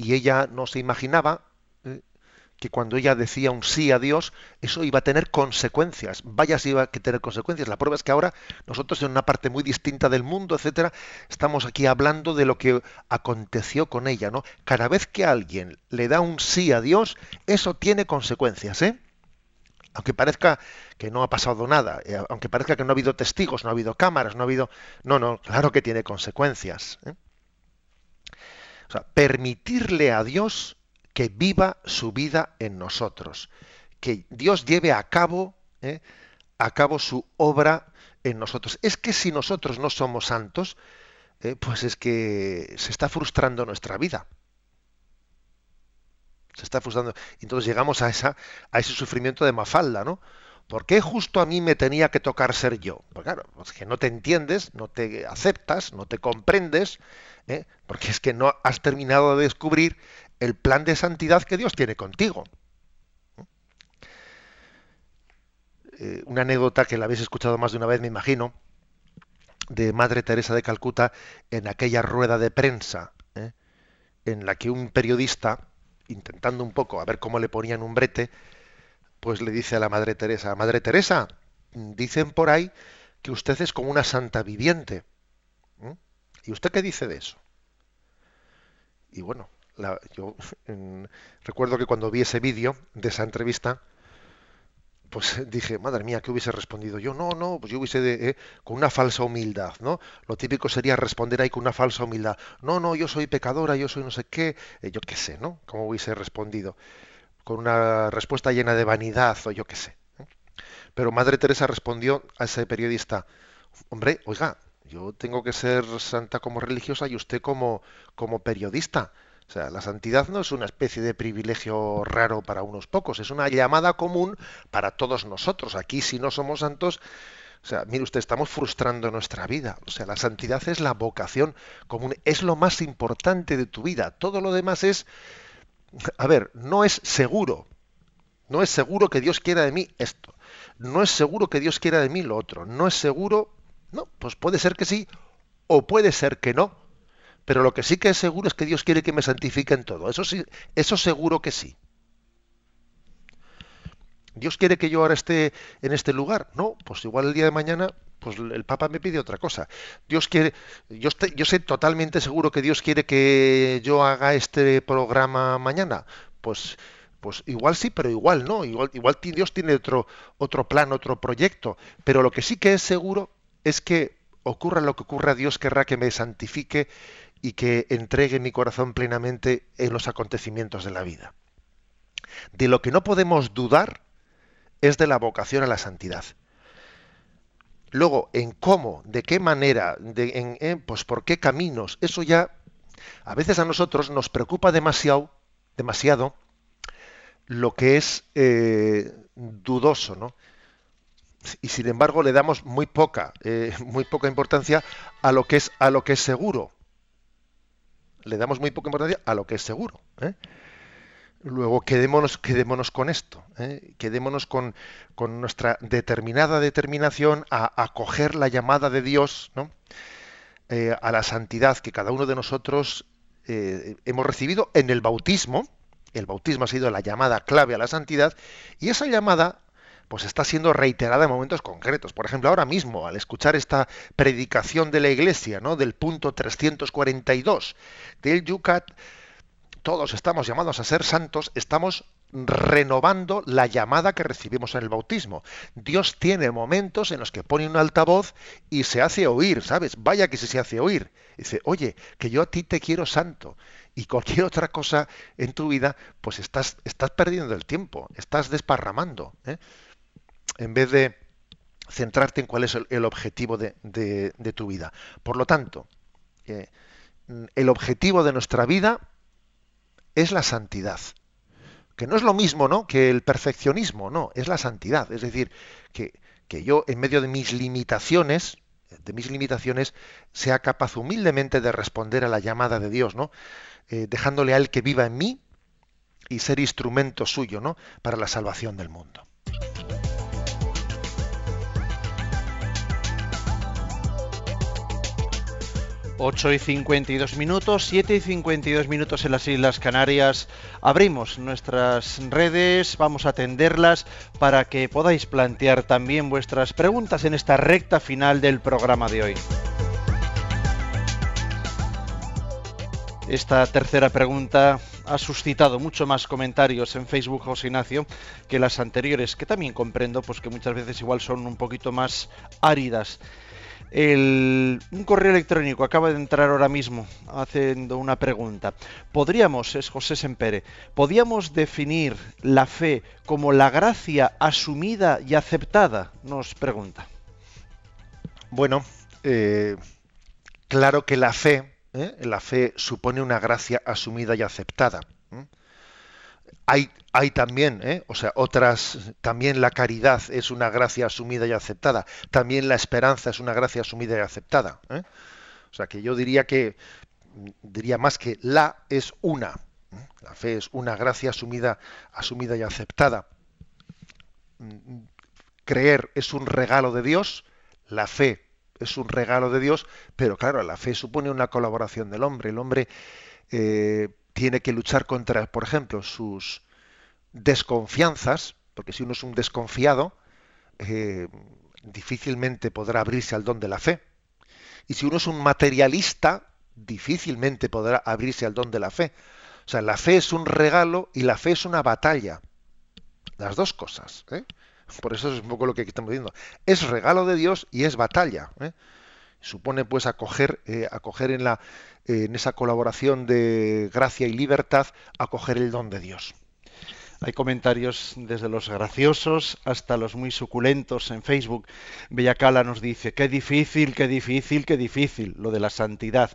y ella no se imaginaba eh, que cuando ella decía un sí a Dios, eso iba a tener consecuencias. Vaya si iba a tener consecuencias. La prueba es que ahora nosotros en una parte muy distinta del mundo, etcétera, estamos aquí hablando de lo que aconteció con ella, ¿no? Cada vez que alguien le da un sí a Dios, eso tiene consecuencias, ¿eh? Aunque parezca que no ha pasado nada, eh, aunque parezca que no ha habido testigos, no ha habido cámaras, no ha habido... No, no, claro que tiene consecuencias. ¿eh? O sea, permitirle a Dios que viva su vida en nosotros, que Dios lleve a cabo, ¿eh? a cabo su obra en nosotros. Es que si nosotros no somos santos, eh, pues es que se está frustrando nuestra vida. Se está frustrando. Entonces llegamos a, esa, a ese sufrimiento de Mafalda, ¿no? ¿Por qué justo a mí me tenía que tocar ser yo? Pues claro, pues que no te entiendes, no te aceptas, no te comprendes, ¿eh? porque es que no has terminado de descubrir el plan de santidad que Dios tiene contigo. Eh, una anécdota que la habéis escuchado más de una vez, me imagino, de Madre Teresa de Calcuta en aquella rueda de prensa, ¿eh? en la que un periodista, intentando un poco a ver cómo le ponían un brete, pues le dice a la Madre Teresa, Madre Teresa, dicen por ahí que usted es como una santa viviente. ¿Mm? ¿Y usted qué dice de eso? Y bueno, la- yo recuerdo que cuando vi ese vídeo de esa entrevista, pues dije, madre mía, ¿qué hubiese respondido yo? No, no, pues yo hubiese de- eh, con una falsa humildad, ¿no? Lo típico sería responder ahí con una falsa humildad. No, no, yo soy pecadora, yo soy no sé qué, eh, yo qué sé, ¿no? ¿Cómo hubiese respondido? Con una respuesta llena de vanidad o yo qué sé. Pero Madre Teresa respondió a ese periodista, hombre, oiga, yo tengo que ser santa como religiosa y usted como, como periodista. O sea, la santidad no es una especie de privilegio raro para unos pocos, es una llamada común para todos nosotros. Aquí, si no somos santos, o sea, mire usted, estamos frustrando nuestra vida. O sea, la santidad es la vocación común, es lo más importante de tu vida. Todo lo demás es, a ver, no es seguro. No es seguro que Dios quiera de mí esto. No es seguro que Dios quiera de mí lo otro. No es seguro, no, pues puede ser que sí o puede ser que no. Pero lo que sí que es seguro es que Dios quiere que me santifique en todo. Eso sí, eso seguro que sí. Dios quiere que yo ahora esté en este lugar. No, pues igual el día de mañana, pues el Papa me pide otra cosa. Dios quiere, yo, sé totalmente seguro que Dios quiere que yo haga este programa mañana. Pues, pues igual sí, pero igual no. Igual, igual Dios tiene otro, otro plan, otro proyecto. Pero lo que sí que es seguro es que ocurra lo que ocurra, Dios querrá que me santifique y que entregue mi corazón plenamente en los acontecimientos de la vida. De lo que no podemos dudar es de la vocación a la santidad. Luego, en cómo, de qué manera, de, en, pues por qué caminos, eso ya a veces a nosotros nos preocupa demasiado, demasiado lo que es eh, dudoso, ¿no? Y sin embargo le damos muy poca, eh, muy poca importancia a lo que es a lo que es seguro. Le damos muy poca importancia a lo que es seguro. ¿eh? Luego quedémonos, quedémonos con esto, ¿eh? quedémonos con, con nuestra determinada determinación a acoger la llamada de Dios ¿no? Eh, a la santidad que cada uno de nosotros eh, hemos recibido en el bautismo, el bautismo ha sido la llamada clave a la santidad, y esa llamada pues está siendo reiterada en momentos concretos. Por ejemplo, ahora mismo, al escuchar esta predicación de la Iglesia, ¿no? del punto 342 del Yucat, todos estamos llamados a ser santos, estamos renovando la llamada que recibimos en el bautismo. Dios tiene momentos en los que pone un altavoz y se hace oír, ¿sabes? Vaya que se hace oír. Dice, oye, que yo a ti te quiero santo. Y cualquier otra cosa en tu vida, pues estás, estás perdiendo el tiempo, estás desparramando. ¿eh? En vez de centrarte en cuál es el, objetivo de, de, de, tu vida. Por lo tanto, eh, el objetivo de nuestra vida es la santidad que no es lo mismo ¿no? que el perfeccionismo, no, es la santidad. Es decir, que, yo en medio de mis limitaciones, de mis limitaciones, sea capaz humildemente de responder a la llamada de Dios, ¿no? Eh, dejándole a Él que viva en mí y ser instrumento suyo, ¿no? Para la salvación del mundo. 8 y 52 minutos, 7 y 52 minutos en las Islas Canarias. Abrimos nuestras redes, vamos a atenderlas para que podáis plantear también vuestras preguntas en esta recta final del programa de hoy. Esta tercera pregunta ha suscitado mucho más comentarios en Facebook, José Ignacio, que las anteriores, que también comprendo, pues que muchas veces igual son un poquito más áridas. Un correo electrónico acaba de entrar ahora mismo haciendo una pregunta. ¿Podríamos, es José Sempere, podríamos definir la fe como la gracia asumida y aceptada? Nos pregunta. Bueno, eh, claro que la fe, ¿eh? la fe supone una gracia asumida y aceptada. ¿eh? Hay, también, ¿eh? o sea, otras, también la caridad es una gracia asumida y aceptada, también la esperanza es una gracia asumida y aceptada. ¿eh? O sea, que yo diría que, diría más que la es una, ¿eh? la fe es una gracia asumida, asumida y aceptada. Creer es un regalo de Dios, la fe es un regalo de Dios, pero claro, la fe supone una colaboración del hombre. El hombre eh, tiene que luchar contra, por ejemplo, sus desconfianzas, porque si uno es un desconfiado, eh, difícilmente podrá abrirse al don de la fe. Y si uno es un materialista, difícilmente podrá abrirse al don de la fe. O sea, la fe es un regalo y la fe es una batalla. Las dos cosas. ¿eh? Por eso es un poco lo que estamos diciendo. Es regalo de Dios y es batalla. ¿eh? Supone pues acoger, eh, acoger en, la, en esa colaboración de gracia y libertad, acoger el don de Dios. Hay comentarios desde los graciosos hasta los muy suculentos en Facebook. Bellacala nos dice, qué difícil, qué difícil, qué difícil, lo de la santidad.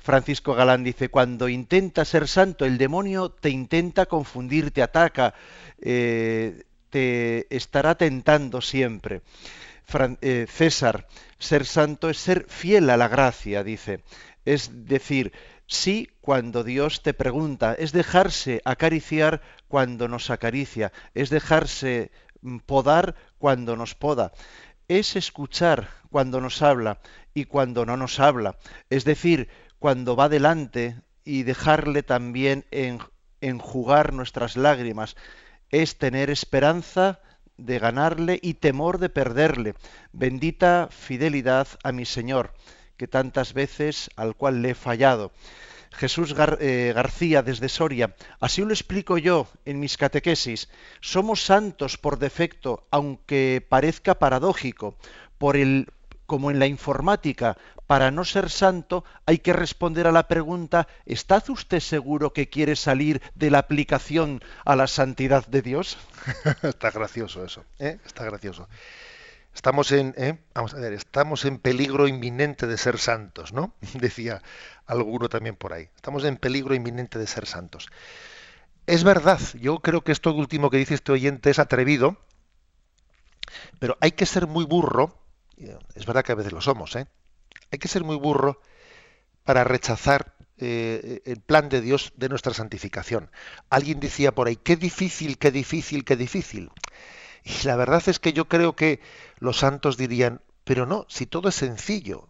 Francisco Galán dice, cuando intentas ser santo, el demonio te intenta confundir, te ataca, eh, te estará tentando siempre. Eh, César, ser santo es ser fiel a la gracia, dice. Es decir, sí cuando Dios te pregunta, es dejarse acariciar cuando nos acaricia, es dejarse podar cuando nos poda, es escuchar cuando nos habla y cuando no nos habla, es decir, cuando va delante y dejarle también en, enjugar nuestras lágrimas, es tener esperanza de ganarle y temor de perderle. Bendita fidelidad a mi Señor, que tantas veces al cual le he fallado. Jesús eh, García desde Soria, así lo explico yo en mis catequesis. Somos santos por defecto, aunque parezca paradójico, por el como en la informática, para no ser santo hay que responder a la pregunta, ¿está usted seguro que quiere salir de la aplicación a la santidad de Dios? Está gracioso eso, ¿eh? está gracioso. Estamos en, ¿eh? vamos a ver, estamos en peligro inminente de ser santos, ¿no? Decía alguno también por ahí. Estamos en peligro inminente de ser santos. Es verdad, yo creo que esto último que dice este oyente es atrevido, pero hay que ser muy burro es verdad que a veces lo somos, ¿eh? Hay que ser muy burro para rechazar eh, el plan de Dios de nuestra santificación. Alguien decía por ahí, qué difícil, qué difícil, qué difícil. Y la verdad es que yo creo que los santos dirían, pero no, si todo es sencillo,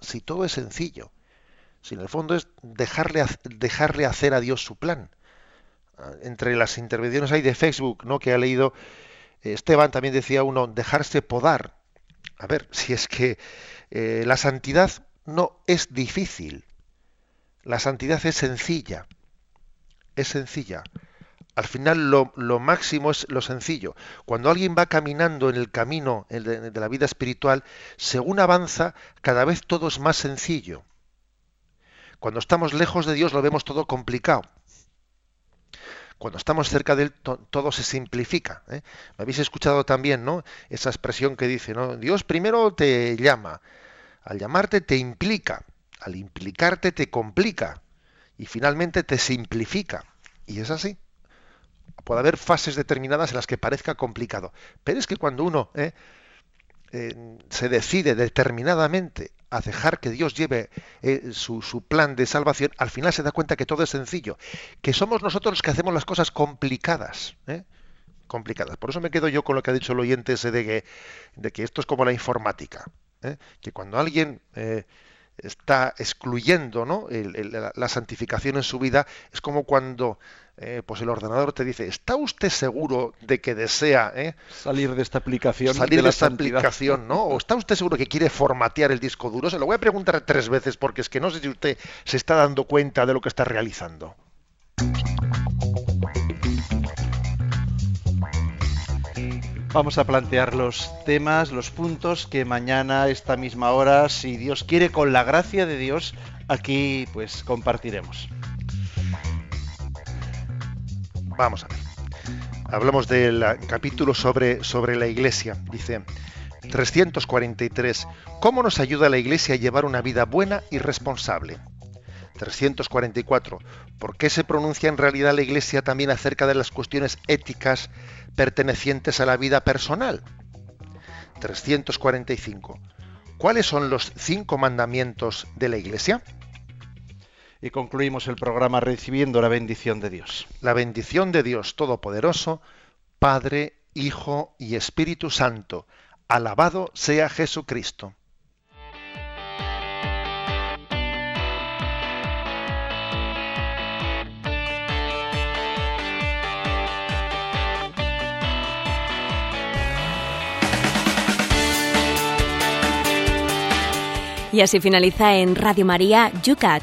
si todo es sencillo, sino en el fondo es dejarle, dejarle hacer a Dios su plan. Ah, Entre las intervenciones hay de Facebook, ¿no? que ha leído eh, Esteban, también decía uno, dejarse podar. A ver, si es que eh, la santidad no es difícil, la santidad es sencilla, es sencilla. Al final lo, máximo es lo sencillo. Cuando alguien va caminando en el camino de la vida espiritual, según avanza, cada vez todo es más sencillo. Cuando estamos lejos de Dios lo vemos todo complicado. Cuando estamos cerca de Él to- todo se simplifica. ¿eh? Me habéis escuchado también, ¿no? Esa expresión que dice, ¿no? Dios primero te llama, al llamarte te implica, al implicarte te complica y finalmente te simplifica. Y es así puede haber fases determinadas en las que parezca complicado. Pero es que cuando uno eh, eh, se decide determinadamente a dejar que Dios lleve eh, su, su plan de salvación, al final se da cuenta que todo es sencillo, que somos nosotros los que hacemos las cosas complicadas. ¿eh? complicadas. Por eso me quedo yo con lo que ha dicho el oyente ese de que, de que esto es como la informática. ¿eh? Que cuando alguien está excluyendo ¿no? la santificación en su vida, es como cuando eh, pues el ordenador te dice, ¿está usted seguro de que desea eh, Salir de esta aplicación. salir de, esta santidad. aplicación, ¿no? ¿O está usted seguro que quiere formatear el disco duro? Se lo voy a preguntar tres veces porque es que no sé si usted se está dando cuenta de lo que está realizando. Vamos a plantear los temas, los puntos que mañana esta misma hora, si Dios quiere, con la gracia de Dios, aquí pues compartiremos. Vamos a ver. Hablamos del ah, capítulo sobre, sobre la iglesia. Dice 343. ¿Cómo nos ayuda la iglesia a llevar una vida buena y responsable? 344. ¿Por qué se pronuncia en realidad la iglesia también acerca de las cuestiones éticas pertenecientes a la vida personal? 345. ¿Cuáles son los cinco mandamientos de la iglesia? Y concluimos el programa recibiendo la bendición de Dios. La bendición de Dios Todopoderoso, Padre, Hijo y Espíritu Santo. Alabado sea Jesucristo. Y así finaliza en Radio María Yucat,